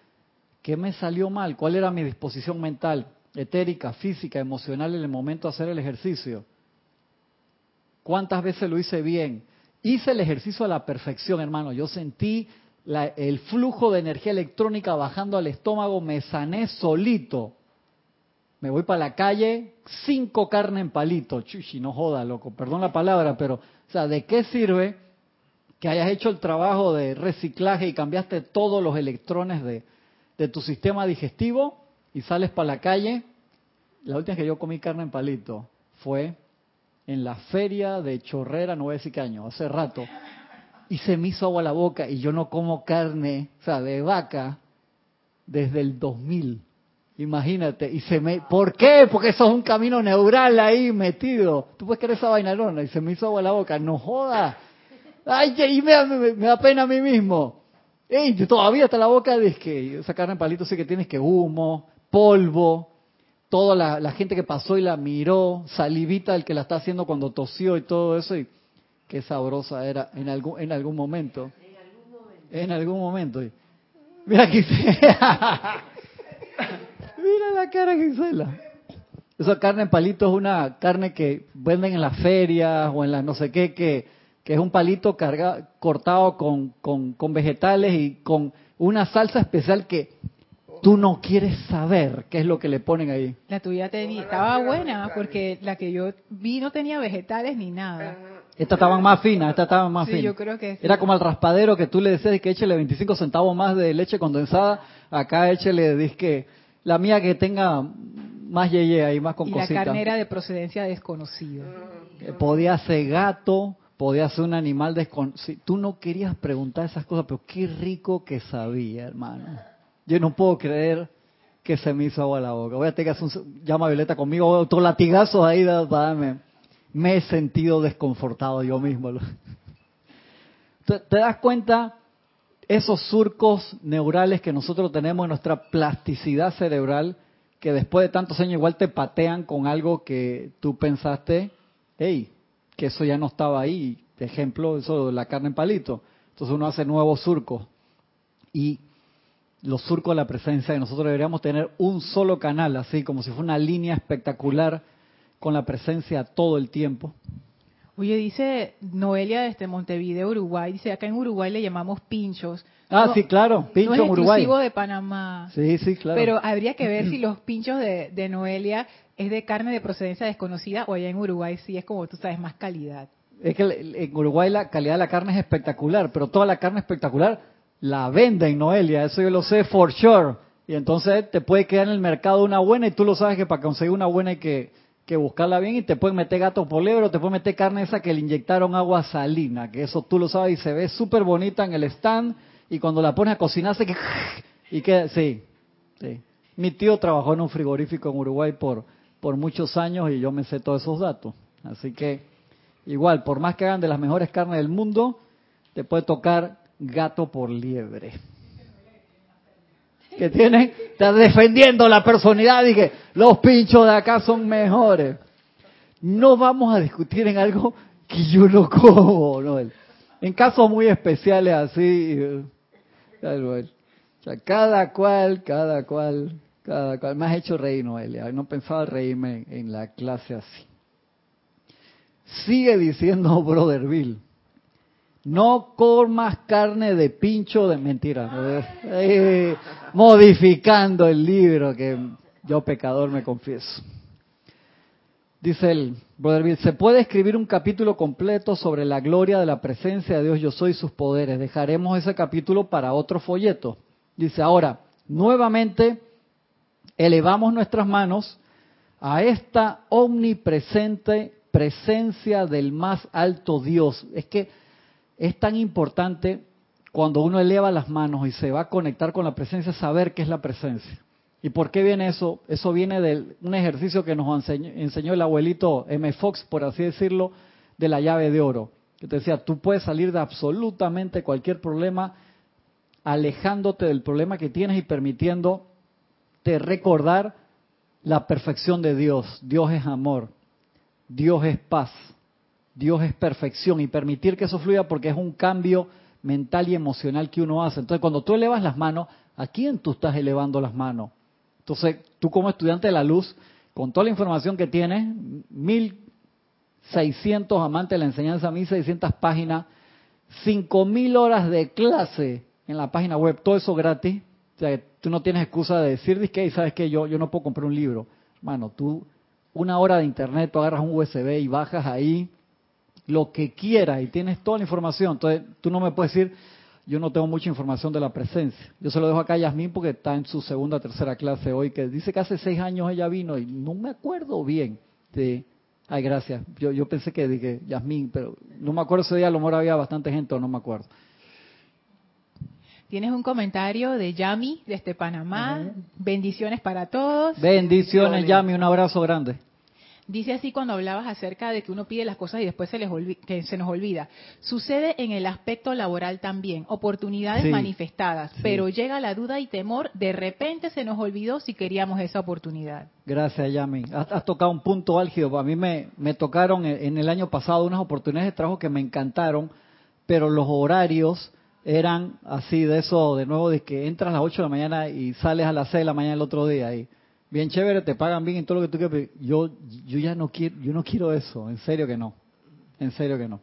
¿qué me salió mal? ¿Cuál era mi disposición mental, etérica, física, emocional en el momento de hacer el ejercicio? ¿Cuántas veces lo hice bien? Hice el ejercicio a la perfección, hermano, yo sentí la, el flujo de energía electrónica bajando al estómago, me sané solito, me voy para la calle, cinco carne en palito, chuchi, no joda, loco, perdón la palabra, pero, o sea, ¿de qué sirve que hayas hecho el trabajo de reciclaje y cambiaste todos los electrones de, de tu sistema digestivo y sales para la calle? La última vez que yo comí carne en palito fue en la feria de Chorrera, no voy a decir qué año, hace rato, y se me hizo agua la boca y yo no como carne, o sea, de vaca, desde el 2000. Imagínate, y se me... ¿Por qué? Porque eso es un camino neural ahí metido. Tú puedes querer esa vainarona y se me hizo agua la boca. No joda. Ay, y me, me, da pena a mí mismo. Ey, todavía está la boca de que esa carne en palito sí que tienes que humo, polvo, toda la, la, gente que pasó y la miró, salivita el que la está haciendo cuando tosió y todo eso, y qué sabrosa era en algún, en algún momento. En algún momento. En algún momento. Mira aquí. Mira la cara que Gisela. Esa carne en palito es una carne que venden en las ferias o en las no sé qué, que, que es un palito carga, cortado con, con, con vegetales y con una salsa especial que tú no quieres saber qué es lo que le ponen ahí. La tuya tenía, estaba buena porque la que yo vi no tenía vegetales ni nada. Esta estaban más finas, esta estaban más sí, yo creo que Era como al raspadero que tú le decías que échele 25 centavos más de leche condensada, acá échele, disque la mía que tenga más yeye ahí, más con y la carne era de procedencia desconocida. Eh, podía ser gato, podía ser un animal desconocido. Tú no querías preguntar esas cosas, pero qué rico que sabía, hermano. Yo no puedo creer que se me hizo agua a la boca. Voy a tener que hacer un llama violeta conmigo, otro latigazo ahí, dame. Me he sentido desconfortado yo mismo. ¿Te das cuenta esos surcos neurales que nosotros tenemos en nuestra plasticidad cerebral, que después de tantos años igual te patean con algo que tú pensaste, hey, que eso ya no estaba ahí. Ejemplo, eso de la carne en palito. Entonces uno hace nuevos surcos. Y los surcos de la presencia de nosotros deberíamos tener un solo canal, así como si fuera una línea espectacular con la presencia todo el tiempo. Oye, dice Noelia desde Montevideo, Uruguay, dice acá en Uruguay le llamamos pinchos. Ah, sí, claro, pincho no es Uruguay. exclusivo de Panamá. Sí, sí, claro. Pero habría que ver si los pinchos de, Noelia es de carne de procedencia desconocida o allá en Uruguay sí es como tú sabes, más calidad. Es que en Uruguay la calidad de la carne es espectacular, pero toda la carne espectacular la venden Noelia, eso yo lo sé for sure. Y entonces te puede quedar en el mercado una buena y tú lo sabes que para conseguir una buena hay que que buscarla bien y te pueden meter gato por lebre o te pueden meter carne esa que le inyectaron agua salina, que eso tú lo sabes y se ve súper bonita en el stand y cuando la pones a cocinar se que y que sí, sí. Mi tío trabajó en un frigorífico en Uruguay por por muchos años y yo me sé todos esos datos. Así que igual, por más que hagan de las mejores carnes del mundo, te puede tocar gato por liebre que tienen, está defendiendo la personalidad y que los pinchos de acá son mejores. No vamos a discutir en algo que yo no como, Noel. En casos muy especiales así, cada cual, cada cual, cada cual. Me has hecho reír, Noelia. No pensaba reírme en la clase así. Sigue diciendo Brother Bill no comas carne de pincho de mentira. Eh, modificando el libro que yo pecador me confieso. Dice el Brother Bill, se puede escribir un capítulo completo sobre la gloria de la presencia de Dios yo soy y sus poderes. Dejaremos ese capítulo para otro folleto. Dice, ahora, nuevamente elevamos nuestras manos a esta omnipresente presencia del más alto Dios. Es que es tan importante cuando uno eleva las manos y se va a conectar con la presencia, saber qué es la presencia. ¿Y por qué viene eso? Eso viene de un ejercicio que nos enseñó, el abuelito M. Fox, por así decirlo, de la llave de oro. Que te decía, tú puedes salir de absolutamente cualquier problema alejándote del problema que tienes y permitiéndote recordar la perfección de Dios. Dios es amor, Dios es paz, Dios es perfección y permitir que eso fluya porque es un cambio mental y emocional que uno hace. Entonces, cuando tú elevas las manos, ¿a quién tú estás elevando las manos? Entonces, tú como estudiante de la luz, con toda la información que tienes, 1600 amantes de la enseñanza, 1600 páginas, 5000 horas de clase en la página web, todo eso gratis. O sea, tú no tienes excusa de decir, que sabes que yo, no puedo comprar un libro. Mano, tú, una hora de internet, tú agarras un USB y bajas ahí lo que quiera y tienes toda la información. Entonces, tú no me puedes decir, yo no tengo mucha información de la presencia. Yo se lo dejo acá a Yasmín porque está en su segunda o tercera clase hoy, que dice que hace seis años ella vino y no me acuerdo bien. Sí. Ay, gracias. Yo, yo pensé que dije Yasmín, pero no me acuerdo ese día, a lo mejor había bastante gente o no me acuerdo. Tienes un comentario de Yami desde Panamá. Bendiciones para todos. Bendiciones, Yami, un abrazo grande. Dice así cuando hablabas acerca de que uno pide las cosas y después se, les que se nos olvida. Sucede en el aspecto laboral también, oportunidades manifestadas, pero llega la duda y temor, de repente se nos olvidó si queríamos esa oportunidad. Gracias, Yami. Has, tocado un punto álgido. A mí me, me tocaron en el año pasado unas oportunidades de trabajo que me encantaron, pero los horarios eran así de eso, de nuevo, de que entras a las 8 de la mañana y sales a las 6 de la mañana el otro día. Y bien chévere, te pagan bien y todo lo que tú quieras. Yo, yo ya no quiero, yo no quiero eso, en serio que no. En serio que no.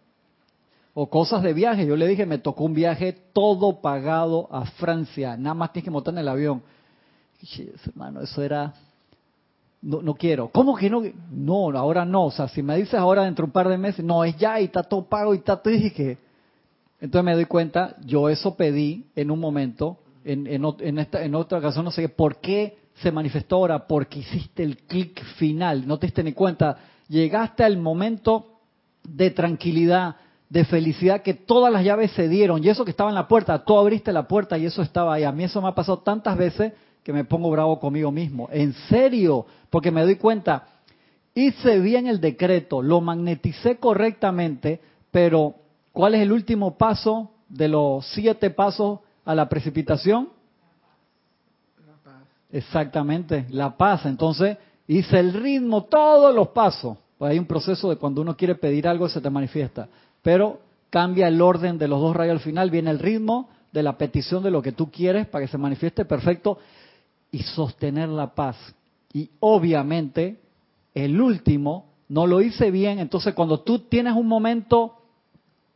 O cosas de viaje. Yo le dije, me tocó un viaje todo pagado a Francia. Nada más tienes que montar en el avión. Hermano, eso era no, no quiero. ¿Cómo que no? No, ahora no. O sea, si me dices ahora dentro de un par de meses, no, es ya y está todo pago y está todo. Y dije, entonces me doy cuenta, yo eso pedí en un momento, en, en, esta, en otra ocasión, no sé por qué se manifestó ahora, porque hiciste el clic final, no te diste ni cuenta, llegaste al momento de tranquilidad, de felicidad, que todas las llaves se dieron, y eso que estaba en la puerta, tú abriste la puerta y eso estaba ahí. A mí eso me ha pasado tantas veces que me pongo bravo conmigo mismo. En serio, porque me doy cuenta, hice bien el decreto, lo magneticé correctamente, pero ¿Cuál es el último paso de los siete pasos a la precipitación? Exactamente, la paz. Entonces, hice el ritmo, todos los pasos. Pues hay un proceso de cuando uno quiere pedir algo se te manifiesta. Pero cambia el orden de los dos rayos al final, viene el ritmo de la petición de lo que tú quieres para que se manifieste perfecto y sostener la paz. Y obviamente, el último, no lo hice bien, entonces cuando tú tienes un momento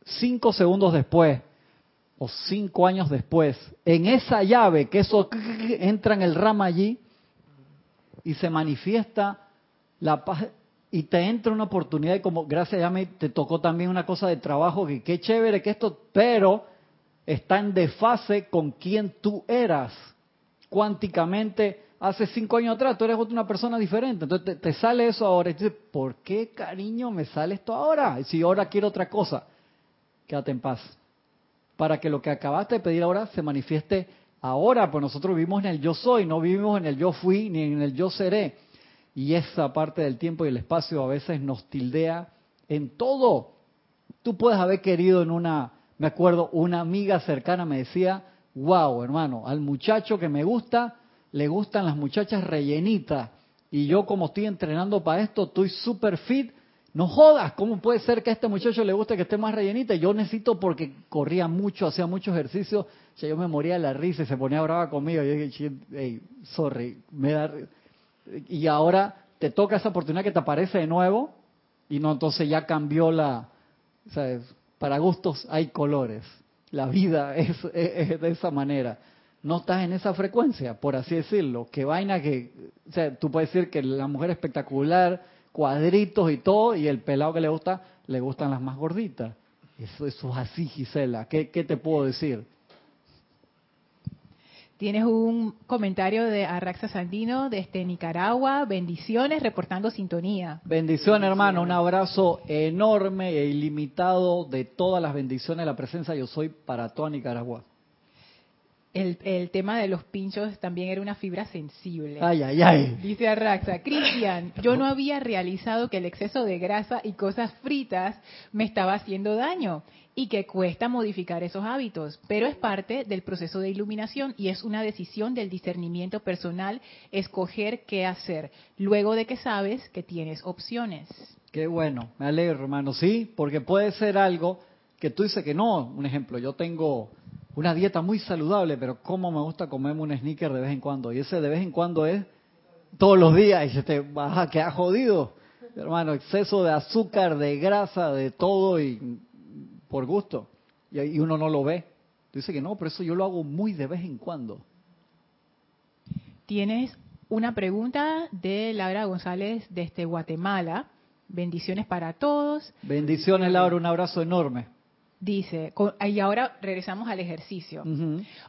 cinco segundos después o cinco años después, en esa llave, que eso entra en el rama allí y se manifiesta la paz y te entra una oportunidad y como gracias ya me te tocó también una cosa de trabajo que qué chévere que esto, pero está en desfase con quien tú eras cuánticamente hace cinco años atrás, tú eres una persona diferente, entonces te, sale eso ahora y dices, ¿por qué cariño me sale esto ahora? Si ahora quiero otra cosa quédate en paz. Para que lo que acabaste de pedir ahora se manifieste ahora, pues nosotros vivimos en el yo soy, no vivimos en el yo fui ni en el yo seré. Y esa parte del tiempo y el espacio a veces nos tildea en todo. Tú puedes haber querido en una, me acuerdo, una amiga cercana me decía, wow, hermano, al muchacho que me gusta, le gustan las muchachas rellenitas. Y yo como estoy entrenando para esto, estoy súper fit, no jodas, ¿cómo puede ser que a este muchacho le guste que esté más rellenita? Yo necesito porque corría mucho, hacía mucho ejercicio, o yo me moría de la risa y se ponía brava conmigo. Yo dije, hey, sorry, me da... Y ahora te toca esa oportunidad que te aparece de nuevo y no, entonces ya cambió la... ¿sabes? Para gustos hay colores. La vida es, es, de esa manera. No estás en esa frecuencia, por así decirlo. Que vaina que... O sea, tú puedes decir que la mujer espectacular cuadritos y todo, y el pelado que le gusta, le gustan las más gorditas. Eso, eso es así, Gisela. ¿Qué, ¿Qué te puedo decir? Tienes un comentario de Arraxa Sandino desde Nicaragua. Bendiciones, reportando sintonía. Bendiciones, hermano. Un abrazo enorme e ilimitado de todas las bendiciones de la presencia yo soy para toda Nicaragua. El, tema de los pinchos también era una fibra sensible. Ay, ay, ay. Dice Arraxa, Cristian, yo no había realizado que el exceso de grasa y cosas fritas me estaba haciendo daño y que cuesta modificar esos hábitos, pero es parte del proceso de iluminación y es una decisión del discernimiento personal escoger qué hacer, luego de que sabes que tienes opciones. Qué bueno, me alegro, hermano. Sí, porque puede ser algo que tú dices que no. Un ejemplo, yo tengo una dieta muy saludable, pero cómo me gusta comerme un sneaker de vez en cuando. Y ese de vez en cuando es todos los días y se te baja, que ha jodido. Hermano, exceso de azúcar, de grasa, de todo y por gusto. Y, uno no lo ve. Dice que no, pero eso yo lo hago muy de vez en cuando. Tienes una pregunta de Laura González desde Guatemala. Bendiciones para todos. Bendiciones, Laura. Un abrazo enorme. Dice, y ahora regresamos al ejercicio.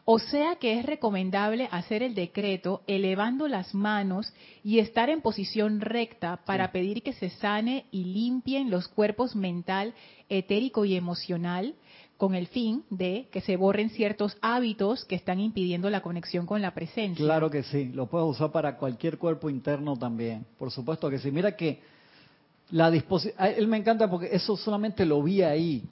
O sea que es recomendable hacer el decreto elevando las manos y estar en posición recta para pedir que se sane y limpien los cuerpos mental, etérico y emocional con el fin de que se borren ciertos hábitos que están impidiendo la conexión con la presencia. Claro que sí, lo puedes usar para cualquier cuerpo interno también. Por supuesto que sí. Mira que la disposición, él me encanta porque eso solamente lo vi ahí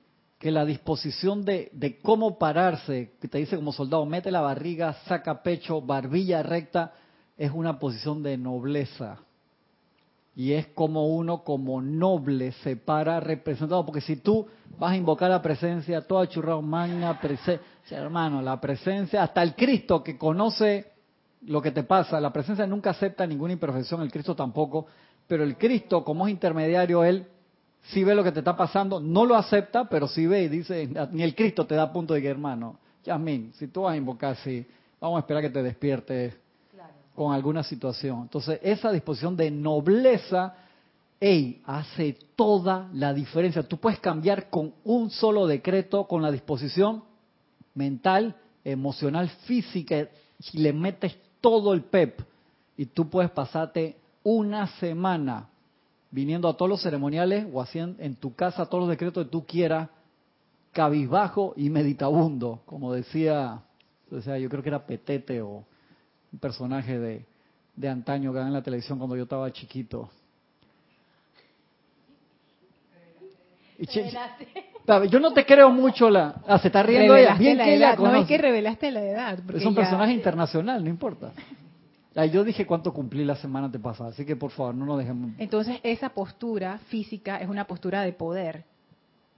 que la disposición de, cómo pararse, que te dice como soldado, mete la barriga, saca pecho, barbilla recta, es una posición de nobleza. Y es como uno como noble se para representado, porque si tú vas a invocar la presencia, toda churrao magna, presencia, hermano, la presencia, hasta el Cristo que conoce lo que te pasa, la presencia nunca acepta ninguna imperfección, el Cristo tampoco, pero el Cristo como es intermediario, él si ve lo que te está pasando, no lo acepta, pero si ve y dice, ni el Cristo te da punto de que, hermano, Yasmin, si tú vas a invocar, sí, vamos a esperar que te despiertes con alguna situación. Entonces, esa disposición de nobleza, hey, hace toda la diferencia. Tú puedes cambiar con un solo decreto, con la disposición mental, emocional, física, y le metes todo el pep, y tú puedes pasarte una semana viniendo a todos los ceremoniales o haciendo en tu casa todos los decretos que tú quieras, cabizbajo y meditabundo, como decía, o sea, yo creo que era Petete o un personaje de, de antaño que en la televisión cuando yo estaba chiquito. yo no te creo mucho la... Ah, se está riendo ella. Bien que ella No es que revelaste la edad. Es un personaje internacional, no importa. Yo dije cuánto cumplí la semana te pasada, así que por favor no nos dejemos. Entonces esa postura física es una postura de poder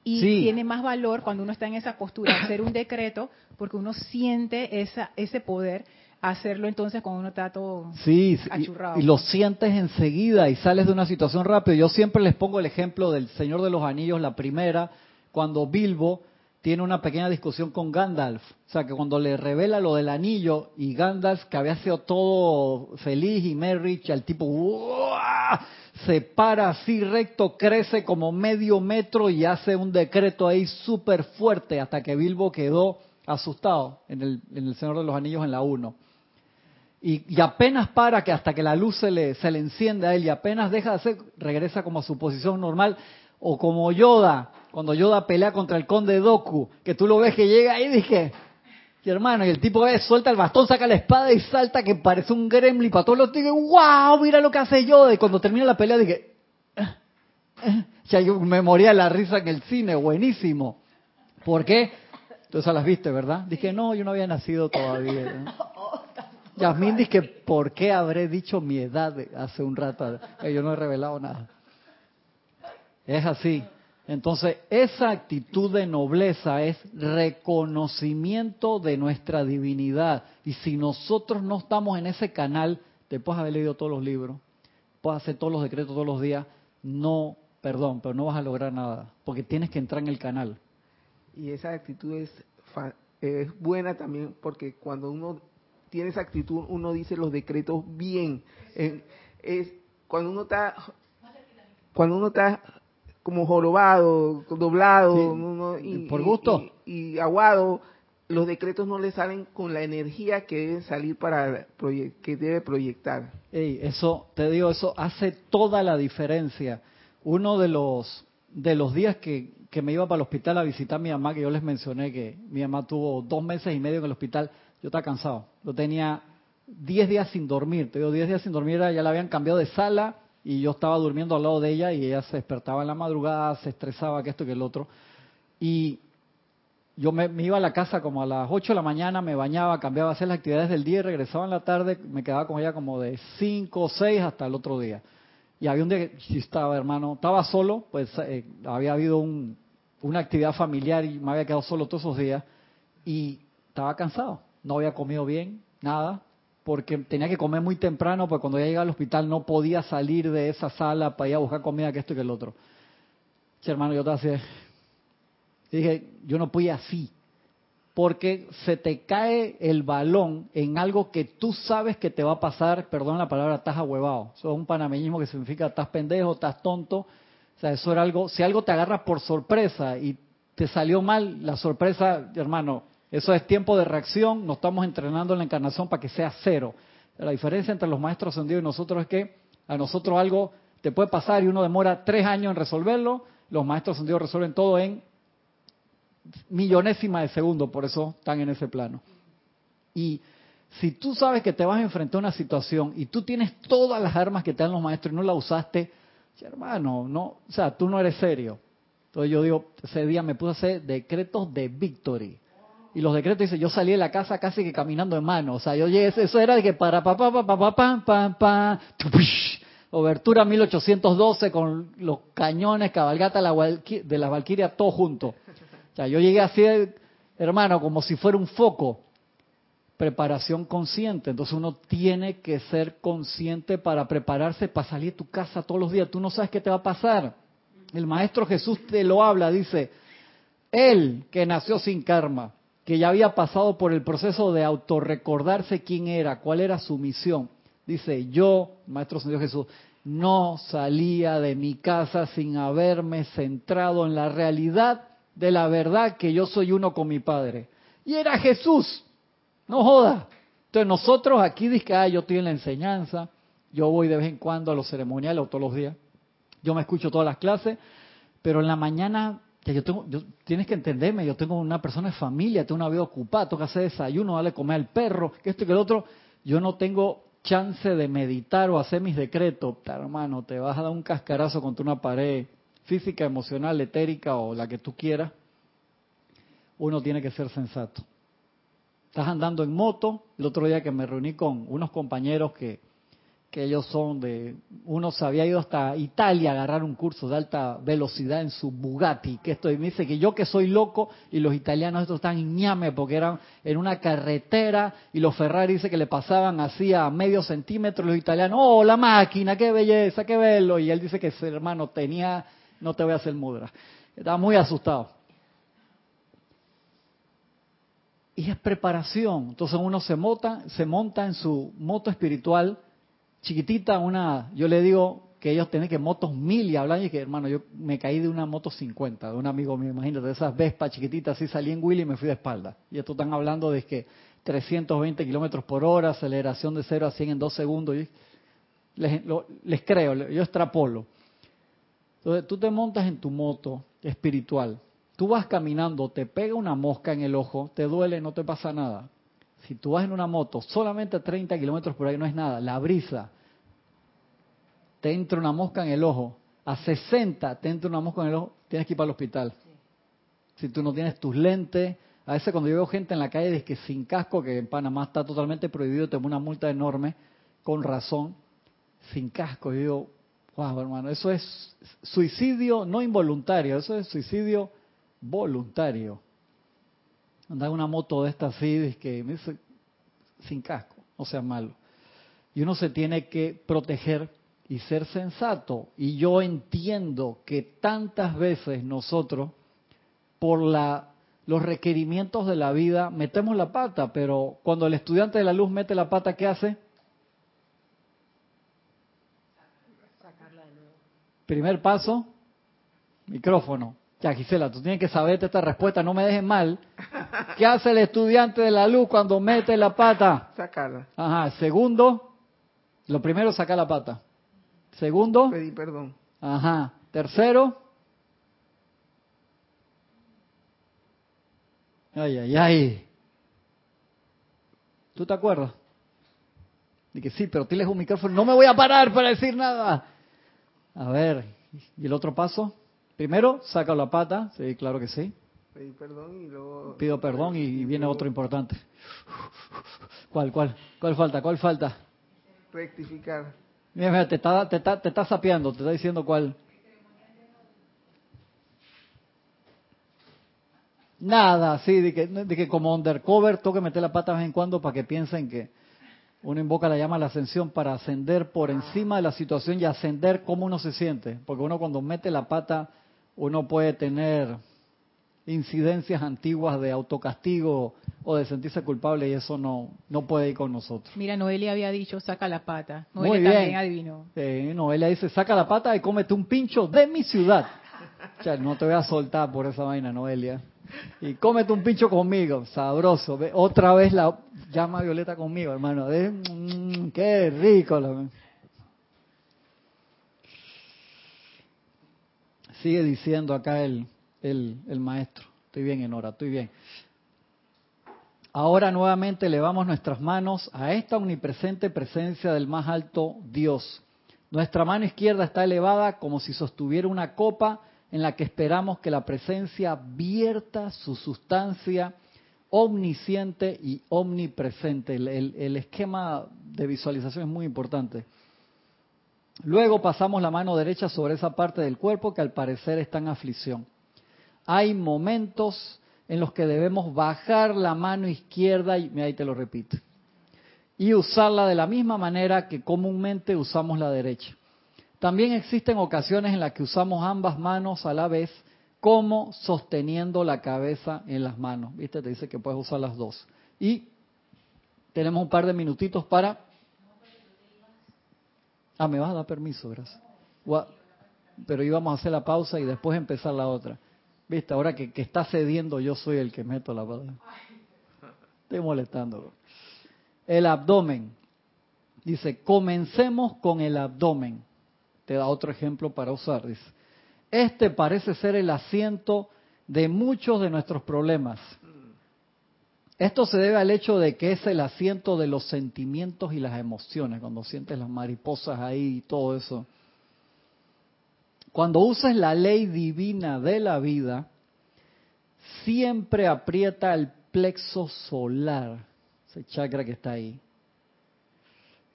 y tiene más valor cuando uno está en esa postura hacer un decreto porque uno siente esa ese poder hacerlo entonces cuando uno está todo sí, achurrado. Y, y, lo sientes enseguida y sales de una situación rápido. Yo siempre les pongo el ejemplo del Señor de los Anillos, la primera, cuando Bilbo tiene una pequeña discusión con Gandalf. O sea, que cuando le revela lo del anillo y Gandalf, que había sido todo feliz y Merrich, al tipo se para así recto, crece como medio metro y hace un decreto ahí súper fuerte hasta que Bilbo quedó asustado en el, Señor de los Anillos en la 1. Y, apenas para que hasta que la luz se le, se le enciende a él y apenas deja de hacer, regresa como a su posición normal. O como Yoda, cuando Yoda pelea contra el conde Doku, que tú lo ves que llega ahí dije, y hermano, y el tipo ve, suelta el bastón, saca la espada y salta que parece un gremlin para todos los dije, wow, mira lo que hace Yoda. Y cuando termina la pelea dije, ah, ah". ya yo me moría la risa en el cine, buenísimo. ¿Por qué? Esas las viste, ¿verdad? Dije, no, yo no había nacido todavía. Yasmín dice, ¿por qué habré dicho mi edad hace un rato? Yo no he revelado nada. Es así. Entonces, esa actitud de nobleza es reconocimiento de nuestra divinidad. Y si nosotros no estamos en ese canal, después de haber leído todos los libros, puedes hacer todos los decretos todos los días, no, perdón, pero no vas a lograr nada, porque tienes que entrar en el canal. Y esa actitud es, es buena también, porque cuando uno tiene esa actitud, uno dice los decretos bien. es cuando uno está cuando uno está como jorobado, doblado, y, por gusto y, aguado, los decretos no le salen con la energía que deben salir para que debe proyectar. eso te digo, eso hace toda la diferencia. Uno de los de los días que, que me iba para el hospital a visitar a mi mamá, que yo les mencioné que mi mamá tuvo dos meses y medio en el hospital, yo estaba cansado. Yo tenía diez días sin dormir. Te digo, diez días sin dormir, ya la habían cambiado de sala y yo estaba durmiendo al lado de ella y ella se despertaba en la madrugada, se estresaba, que esto, que el otro. Y yo me, iba a la casa como a las 8 de la mañana, me bañaba, cambiaba a hacer las actividades del día y regresaba en la tarde, me quedaba con ella como de 5 o 6 hasta el otro día. Y había un día que sí estaba, hermano, estaba solo, pues eh, había habido un, una actividad familiar y me había quedado solo todos esos días y estaba cansado, no había comido bien, nada, porque tenía que comer muy temprano, porque cuando ya llegaba al hospital no podía salir de esa sala para ir a buscar comida, que esto y que el otro. Sí, hermano, yo te hacía... dije, yo no podía así, porque se te cae el balón en algo que tú sabes que te va a pasar, perdón la palabra, estás ahuevado. Eso es un panameñismo que significa estás pendejo, estás tonto. O sea, eso era algo, si algo te agarra por sorpresa y te salió mal, la sorpresa, hermano, eso es tiempo de reacción, nos estamos entrenando en la encarnación para que sea cero. La diferencia entre los maestros ascendidos y nosotros es que a nosotros algo te puede pasar y uno demora tres años en resolverlo, los maestros ascendidos resuelven todo en millonésima de segundo, por eso están en ese plano. Y si tú sabes que te vas a enfrentar a una situación y tú tienes todas las armas que te dan los maestros y no las usaste, hermano, no, o sea, tú no eres serio. Entonces yo digo, ese día me puse a hacer decretos de victory. Y los decretos dice, yo salí de la casa casi que caminando en mano. O sea, yo llegué, eso era de que para pa pa pa pa pa pa pa, pa obertura 1812 con los cañones, cabalgata de la Valquiria, todo junto. O sea, yo llegué así, hermano, como si fuera un foco preparación consciente. Entonces uno tiene que ser consciente para prepararse para salir de tu casa todos los días. Tú no sabes qué te va a pasar. El Maestro Jesús te lo habla, dice, Él que nació sin karma, que ya había pasado por el proceso de autorrecordarse quién era, cuál era su misión. Dice, yo, Maestro Señor Jesús, no salía de mi casa sin haberme centrado en la realidad de la verdad que yo soy uno con mi Padre. Y era Jesús. No joda. Entonces nosotros aquí dice ah, yo estoy en la enseñanza, yo voy de vez en cuando a los ceremoniales o todos los días, yo me escucho todas las clases, pero en la mañana, yo tengo, yo, tienes que entenderme, yo tengo una persona de familia, tengo una vida ocupada, tengo que hacer desayuno, darle comer al perro, que esto y que el otro, yo no tengo chance de meditar o hacer mis decretos, hermano, te vas a dar un cascarazo contra una pared física, emocional, etérica o la que tú quieras, uno tiene que ser sensato. Estás andando en moto. El otro día que me reuní con unos compañeros que, que ellos son de, uno se había ido hasta Italia a agarrar un curso de alta velocidad en su Bugatti, que esto, y me dice que yo que soy loco y los italianos estos están ñame porque eran en una carretera y los Ferrari dice que le pasaban así a medio centímetro los italianos, oh, la máquina, qué belleza, qué verlo, y él dice que su hermano tenía, no te voy a hacer mudra, estaba muy asustado. Y es preparación. Entonces uno se monta, se monta en su moto espiritual chiquitita, una, yo le digo que ellos tienen que motos mil y hablan y que hermano, yo me caí de una moto 50, de un amigo mío, imagínate, de esas Vespa chiquititas, así salí en Willy y me fui de espalda. Y esto están hablando de que 320 kilómetros por hora, aceleración de 0 a 100 en 2 segundos. Y les, les creo, yo extrapolo. Entonces tú te montas en tu moto espiritual Tú vas caminando, te pega una mosca en el ojo, te duele, no te pasa nada. Si tú vas en una moto, solamente a 30 kilómetros por ahí no es nada. La brisa, te entra una mosca en el ojo. A 60 te entra una mosca en el ojo, tienes que ir para el hospital. Si tú no tienes tus lentes, a veces cuando yo veo gente en la calle es que sin casco, que en Panamá está totalmente prohibido, tengo una multa enorme, con razón, sin casco. Yo digo, wow, hermano, eso es suicidio no involuntario, eso es suicidio voluntario. Andar una moto de estas así, que sin casco, no sea malo. Y uno se tiene que proteger y ser sensato. Y yo entiendo que tantas veces nosotros, por la, los requerimientos de la vida, metemos la pata, pero cuando el estudiante de la luz mete la pata, ¿qué hace? Primer paso, micrófono. Ya, Gisela, tú tienes que saberte esta respuesta, no me dejes mal. ¿Qué hace el estudiante de la luz cuando mete la pata? Sacarla. Ajá. Segundo, lo primero, sacar la pata. Segundo. Pedir perdón. Ajá. Tercero. Ay, ay, ay. ¿Tú te acuerdas? Dije, sí, pero tienes un micrófono. No me voy a parar para decir nada. A ver, ¿y el otro paso? Primero, saca la pata, sí, claro que sí. perdón y luego... Pido perdón y, viene otro importante. ¿Cuál, cuál? ¿Cuál falta? ¿Cuál falta? Rectificar. Mira, mira te está, te, está, te está sapeando, te está diciendo cuál. Nada, sí, de que, de que como undercover tengo que meter la pata de vez en cuando para que piensen que uno invoca la llama a la ascensión para ascender por encima de la situación y ascender como uno se siente. Porque uno cuando mete la pata uno puede tener incidencias antiguas de autocastigo o de sentirse culpable y eso no no puede ir con nosotros. Mira, Noelia había dicho, saca la pata. Noelia también adivinó. Noelia dice, saca la pata y cómete un pincho de mi ciudad. O sea, no te voy a soltar por esa vaina, Noelia. Y cómete un pincho conmigo, sabroso. Otra vez la llama violeta conmigo, hermano. De, mm, qué rico. la- Sigue diciendo acá el, el, maestro. Estoy bien, Enora, estoy bien. Ahora nuevamente elevamos nuestras manos a esta omnipresente presencia del más alto Dios. Nuestra mano izquierda está elevada como si sostuviera una copa en la que esperamos que la presencia vierta su sustancia omnisciente y omnipresente. El, el- el esquema de visualización es muy importante. Luego pasamos la mano derecha sobre esa parte del cuerpo que al parecer está en aflicción. Hay momentos en los que debemos bajar la mano izquierda, y ahí te lo repito, y usarla de la misma manera que comúnmente usamos la derecha. También existen ocasiones en las que usamos ambas manos a la vez, como sosteniendo la cabeza en las manos. ¿Viste? Te dice que puedes usar las dos. Y tenemos un par de minutitos para... Ah, me vas a dar permiso, gracias. Pero íbamos a hacer la pausa y después empezar la otra. ¿Viste? Ahora que, que está cediendo, yo soy el que meto la palabra. Estoy molestándolo. El abdomen. Dice, comencemos con el abdomen. Te da otro ejemplo para usar. Dice, este parece ser el asiento de muchos de nuestros problemas. Esto se debe al hecho de que es el asiento de los sentimientos y las emociones, cuando sientes las mariposas ahí y todo eso. Cuando uses la ley divina de la vida, siempre aprieta el plexo solar, ese chakra que está ahí.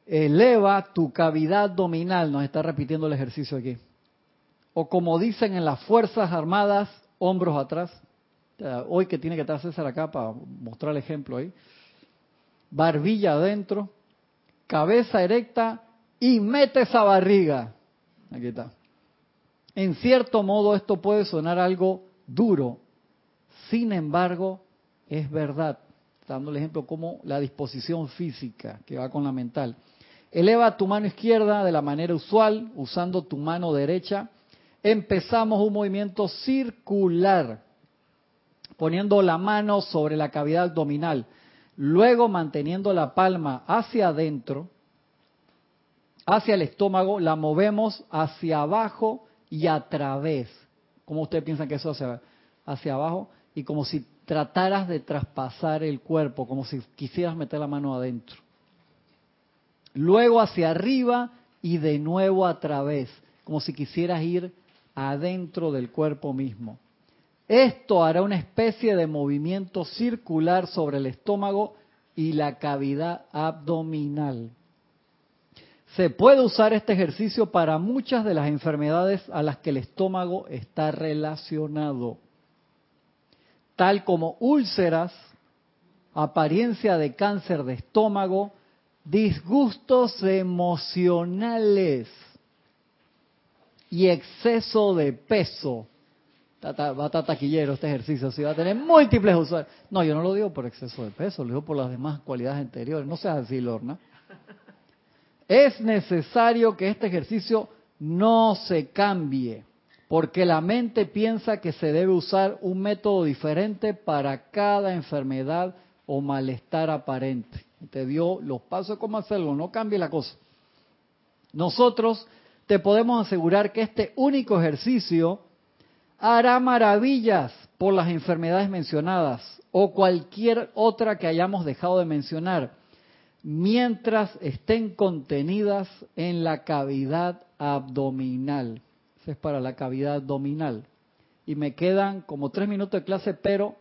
Eleva tu cavidad abdominal, nos está repitiendo el ejercicio aquí. O como dicen en las Fuerzas Armadas, hombros atrás. Sea, Hoy que tiene que estar César acá para mostrar el ejemplo ahí. Barbilla adentro, cabeza erecta y mete esa barriga. Aquí está. En cierto modo esto puede sonar algo duro, sin embargo es verdad, dando el ejemplo como la disposición física que va con la mental. Eleva tu mano izquierda de la manera usual, usando tu mano derecha. Empezamos un movimiento circular, poniendo la mano sobre la cavidad abdominal, luego manteniendo la palma hacia adentro, hacia el estómago, la movemos hacia abajo y a través. ¿Cómo ustedes piensan que eso hacia, hacia abajo? Y como si trataras de traspasar el cuerpo, como si quisieras meter la mano adentro. Luego hacia arriba y de nuevo a través, como si quisieras ir adentro del cuerpo mismo. Esto hará una especie de movimiento circular sobre el estómago y la cavidad abdominal. Se puede usar este ejercicio para muchas de las enfermedades a las que el estómago está relacionado, tal como úlceras, apariencia de cáncer de estómago, disgustos emocionales y exceso de peso. Va a estar taquillero este ejercicio, sí, va a tener múltiples usuarios. No, yo no lo digo por exceso de peso, lo digo por las demás cualidades anteriores. No seas así, Lorna. Es necesario que este ejercicio no se cambie, porque la mente piensa que se debe usar un método diferente para cada enfermedad o malestar aparente. Te dio los pasos de cómo hacerlo, no cambie la cosa. Nosotros te podemos asegurar que este único ejercicio hará maravillas por las enfermedades mencionadas o cualquier otra que hayamos dejado de mencionar, mientras estén contenidas en la cavidad abdominal. Eso es para la cavidad abdominal. Y me quedan como tres minutos de clase, pero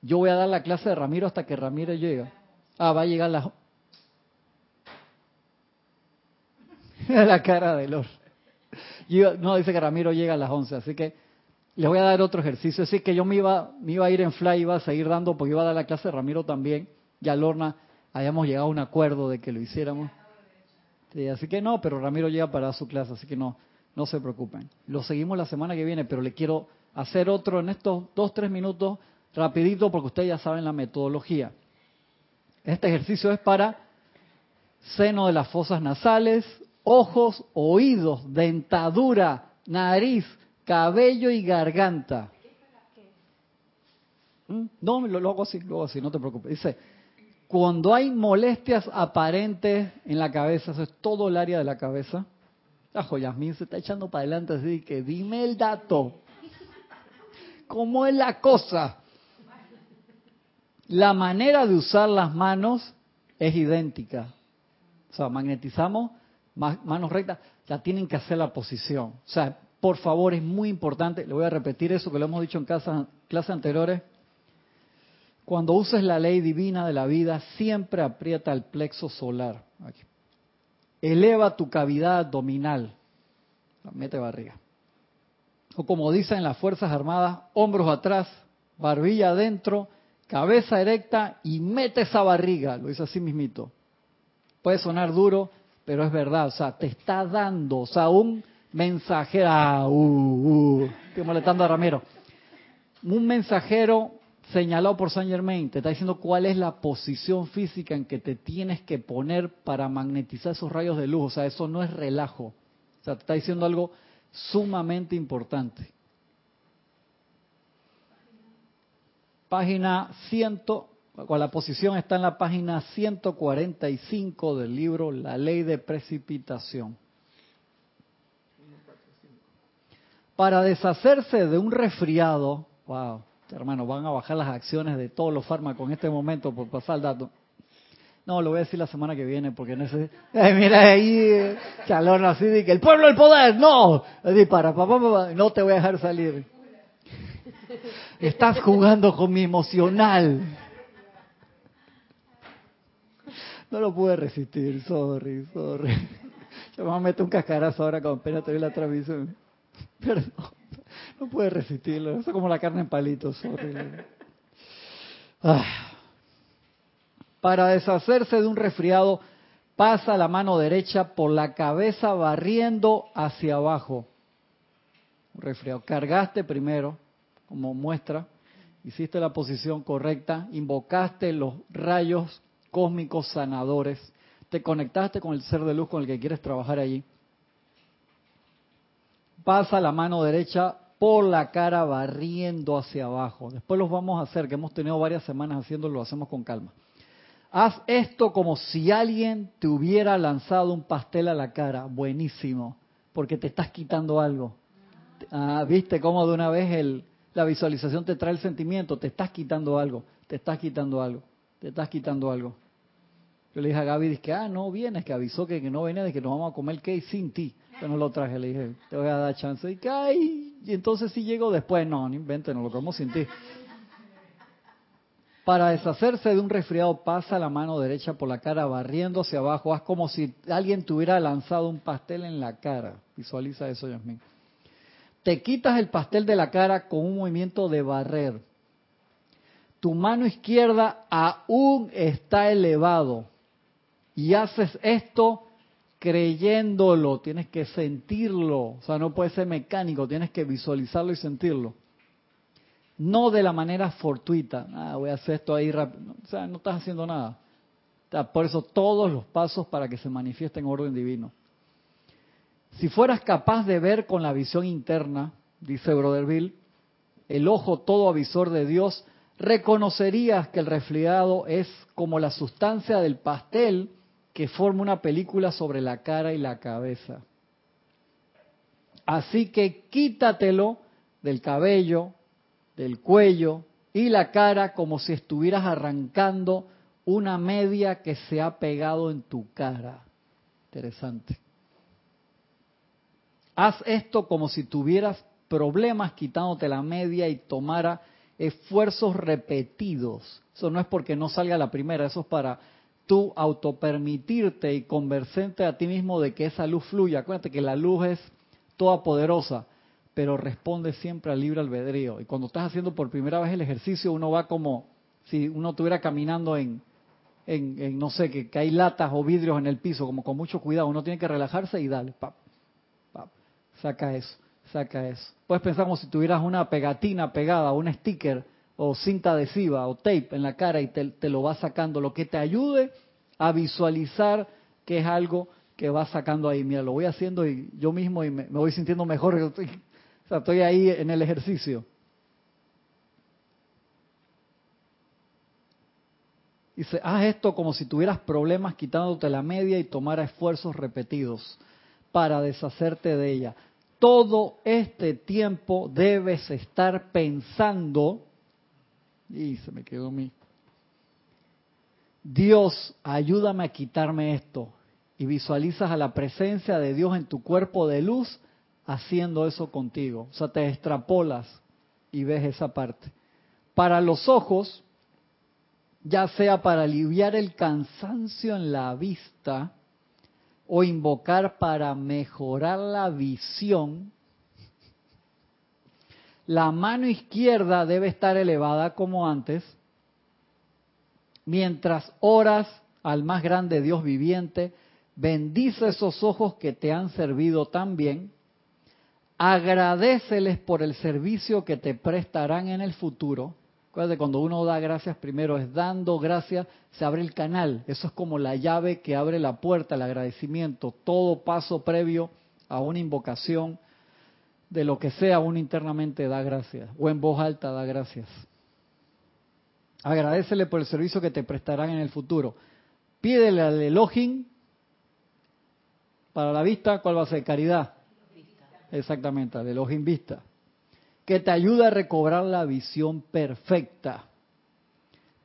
yo voy a dar la clase de Ramiro hasta que Ramiro llegue. Ah, va a llegar la... la cara de Lor. No, dice que Ramiro llega a las 11, así que les voy a dar otro ejercicio. Así que yo me iba, me iba a ir en fly, iba a seguir dando, porque iba a dar la clase de Ramiro también. Ya Lorna, habíamos llegado a un acuerdo de que lo hiciéramos. Sí, así que no, pero Ramiro llega para su clase, así que no, no se preocupen. Lo seguimos la semana que viene, pero le quiero hacer otro en estos dos, tres minutos, rapidito, porque ustedes ya saben la metodología. Este ejercicio es para seno de las fosas nasales, ojos, oídos, dentadura, nariz, cabello y garganta. ¿Mm? No, lo, hago así, lo así, no te preocupes. Dice, cuando hay molestias aparentes en la cabeza, eso es todo el área de la cabeza. Ajo, Yasmín se está echando para adelante así que dime el dato. ¿Cómo es la cosa? La manera de usar las manos es idéntica. O sea, magnetizamos manos rectas, ya tienen que hacer la posición. O sea, por favor, es muy importante, le voy a repetir eso que lo hemos dicho en clases anteriores. Cuando uses la ley divina de la vida, siempre aprieta el plexo solar. Eleva tu cavidad abdominal. Mete barriga. O como dicen las Fuerzas Armadas, hombros atrás, barbilla adentro, cabeza erecta y mete esa barriga. Lo dice así mismito. Puede sonar duro, pero es verdad. O sea, te está dando, o sea, un mensajero. Ah, uh, uh, estoy molestando a Ramiro. Un mensajero señalado por Saint Germain te está diciendo cuál es la posición física en que te tienes que poner para magnetizar esos rayos de luz. O sea, eso no es relajo. O sea, te está diciendo algo sumamente importante. Página 100, la posición está en la página 145 del libro La ley de precipitación. Para deshacerse de un resfriado, wow, hermano, van a bajar las acciones de todos los fármacos en este momento por pasar el dato. No, lo voy a decir la semana que viene porque en ese... mira ahí, chalón así de que el pueblo el poder, no. Dispara, papá, papá, no te voy a dejar salir. Estás jugando con mi emocional. No lo pude resistir, sorry, sorry. Yo me meter un cascarazo ahora con pena te la transmisión. Perdón, no pude resistirlo. Eso es como la carne en palitos, sorry. Ah. Para deshacerse de un resfriado, pasa la mano derecha por la cabeza barriendo hacia abajo. Un resfriado. Cargaste primero, como muestra, hiciste la posición correcta, invocaste los rayos cósmicos sanadores, te conectaste con el ser de luz con el que quieres trabajar allí. Pasa la mano derecha por la cara barriendo hacia abajo. Después los vamos a hacer, que hemos tenido varias semanas haciéndolo, lo hacemos con calma. Haz esto como si alguien te hubiera lanzado un pastel a la cara. Buenísimo, porque te estás quitando algo. Ah, ¿Viste cómo de una vez el, la visualización te trae el sentimiento? Te estás quitando algo, te estás quitando algo, te estás quitando algo. Yo le dije a Gaby, dije, ah, no vienes, que avisó que, no venía, de que nos vamos a comer cake sin ti. Yo no lo traje, le dije, te voy a dar chance. Y que, ay, y entonces si llego después, no, no invente, no lo comemos sin ti. Para deshacerse de un resfriado, pasa la mano derecha por la cara barriendo hacia abajo. Haz como si alguien te hubiera lanzado un pastel en la cara. Visualiza eso, Yasmin. Te quitas el pastel de la cara con un movimiento de barrer. Tu mano izquierda aún está elevado. Y haces esto creyéndolo. Tienes que sentirlo. O sea, no puede ser mecánico. Tienes que visualizarlo y sentirlo no de la manera fortuita. Ah, voy a hacer esto ahí rápido. O sea, no estás haciendo nada. por eso todos los pasos para que se manifieste en orden divino. Si fueras capaz de ver con la visión interna, dice Brother el ojo todo avisor de Dios, reconocerías que el resfriado es como la sustancia del pastel que forma una película sobre la cara y la cabeza. Así que quítatelo del cabello, del cuello y la cara como si estuvieras arrancando una media que se ha pegado en tu cara. Interesante. Haz esto como si tuvieras problemas quitándote la media y tomara esfuerzos repetidos. Eso no es porque no salga la primera, eso es para tú autopermitirte y convencerte a ti mismo de que esa luz fluya. Acuérdate que la luz es toda poderosa pero responde siempre al libre albedrío. Y cuando estás haciendo por primera vez el ejercicio, uno va como si uno estuviera caminando en, en, no sé, que, hay latas o vidrios en el piso, como con mucho cuidado. Uno tiene que relajarse y dale, pap, pap, saca eso, saca eso. Puedes pensar como si tuvieras una pegatina pegada, un sticker o cinta adhesiva o tape en la cara y te, lo va sacando, lo que te ayude a visualizar que es algo que va sacando ahí. Mira, lo voy haciendo y yo mismo y me, voy sintiendo mejor O sea, estoy ahí en el ejercicio. Dice, haz esto como si tuvieras problemas quitándote la media y tomara esfuerzos repetidos para deshacerte de ella. Todo este tiempo debes estar pensando, y se me quedó mi, Dios, ayúdame a quitarme esto. Y visualizas a la presencia de Dios en tu cuerpo de luz haciendo eso contigo. O sea, te extrapolas y ves esa parte. Para los ojos, ya sea para aliviar el cansancio en la vista o invocar para mejorar la visión, la mano izquierda debe estar elevada como antes, mientras oras al más grande Dios viviente, bendice esos ojos que te han servido tan bien, agradeceles por el servicio que te prestarán en el futuro, Acuérdate, cuando uno da gracias primero es dando gracias, se abre el canal. Eso es como la llave que abre la puerta, el agradecimiento. Todo paso previo a una invocación de lo que sea, uno internamente da gracias. O en voz alta da gracias. Agradecele por el servicio que te prestarán en el futuro. Pídele al Elohim para la vista, ¿cuál va a ser? Caridad. Exactamente, al Elohim vista que te ayuda a recobrar la visión perfecta.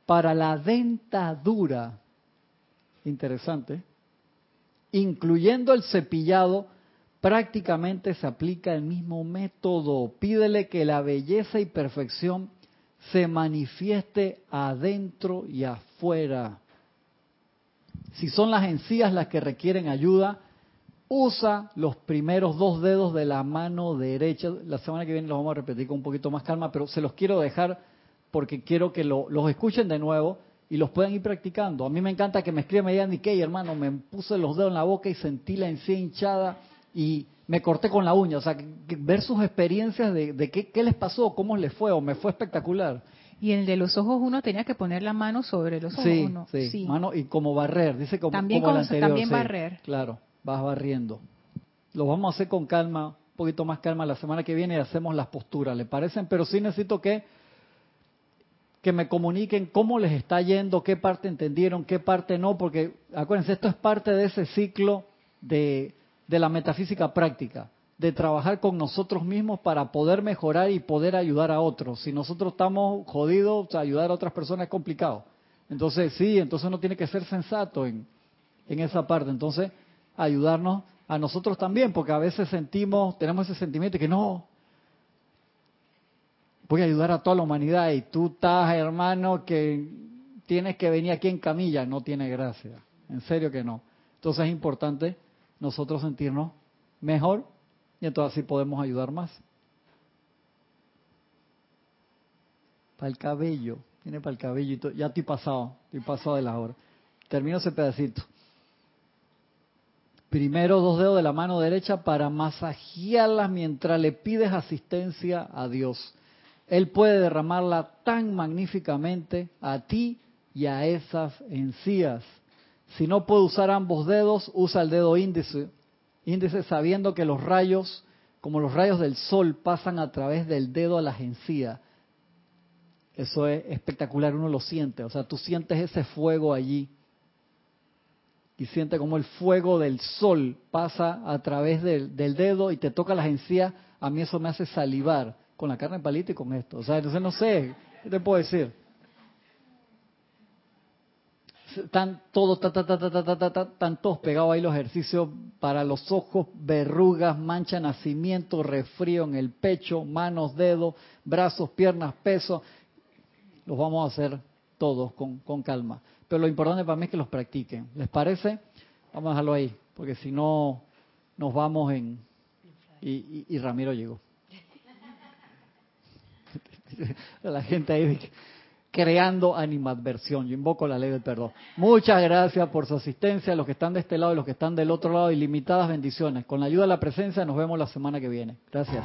Para la dentadura, interesante, incluyendo el cepillado, prácticamente se aplica el mismo método. Pídele que la belleza y perfección se manifieste adentro y afuera. Si son las encías las que requieren ayuda, usa los primeros dos dedos de la mano derecha. La semana que viene los vamos a repetir con un poquito más calma, pero se los quiero dejar porque quiero que los escuchen de nuevo y los puedan ir practicando. A mí me encanta que me escriban me digan, ¿qué, hermano? Me puse los dedos en la boca y sentí la encía hinchada y me corté con la uña. O sea, ver sus experiencias de, qué, les pasó, cómo les fue, o me fue espectacular. Y el de los ojos uno tenía que poner la mano sobre los ojos sí, uno. Sí, sí, mano y como barrer, dice como, también como También barrer. Claro vas barriendo. Lo vamos a hacer con calma, un poquito más calma la semana que viene y hacemos las posturas, ¿le parecen? Pero sí necesito que, que me comuniquen cómo les está yendo, qué parte entendieron, qué parte no, porque acuérdense, esto es parte de ese ciclo de, de la metafísica práctica, de trabajar con nosotros mismos para poder mejorar y poder ayudar a otros. Si nosotros estamos jodidos, ayudar a otras personas es complicado. Entonces, sí, entonces uno tiene que ser sensato en, en esa parte. Entonces, ayudarnos a nosotros también, porque a veces sentimos, tenemos ese sentimiento de que no, voy a ayudar a toda la humanidad y tú estás, hermano, que tienes que venir aquí en camilla, no tiene gracia, en serio que no. Entonces es importante nosotros sentirnos mejor y entonces así podemos ayudar más. Para el cabello, tiene para el cabello, ya estoy pasado, estoy pasado de la hora. Termino ese pedacito. Primero dos dedos de la mano derecha para masajearlas mientras le pides asistencia a Dios. Él puede derramarla tan magníficamente a ti y a esas encías. Si no puede usar ambos dedos, usa el dedo índice. Índice sabiendo que los rayos, como los rayos del sol, pasan a través del dedo a las encías. Eso es espectacular, uno lo siente. O sea, tú sientes ese fuego allí y siente como el fuego del sol pasa a través del, dedo y te toca las encías, a mí eso me hace salivar con la carne palita y con esto. O sea, entonces no sé, ¿qué te puedo decir? Están todos, ta, ta, ta, están todos pegados ahí los ejercicios para los ojos, verrugas, mancha, nacimiento, refrío en el pecho, manos, dedos, brazos, piernas, peso. Los vamos a hacer todos con calma pero lo importante para mí es que los practiquen. ¿Les parece? Vamos a dejarlo ahí, porque si no nos vamos en... Y, Ramiro llegó. La gente ahí creando animadversión. Yo invoco la ley del perdón. Muchas gracias por su asistencia, los que están de este lado y los que están del otro lado, ilimitadas bendiciones. Con la ayuda de la presencia nos vemos la semana que viene. Gracias.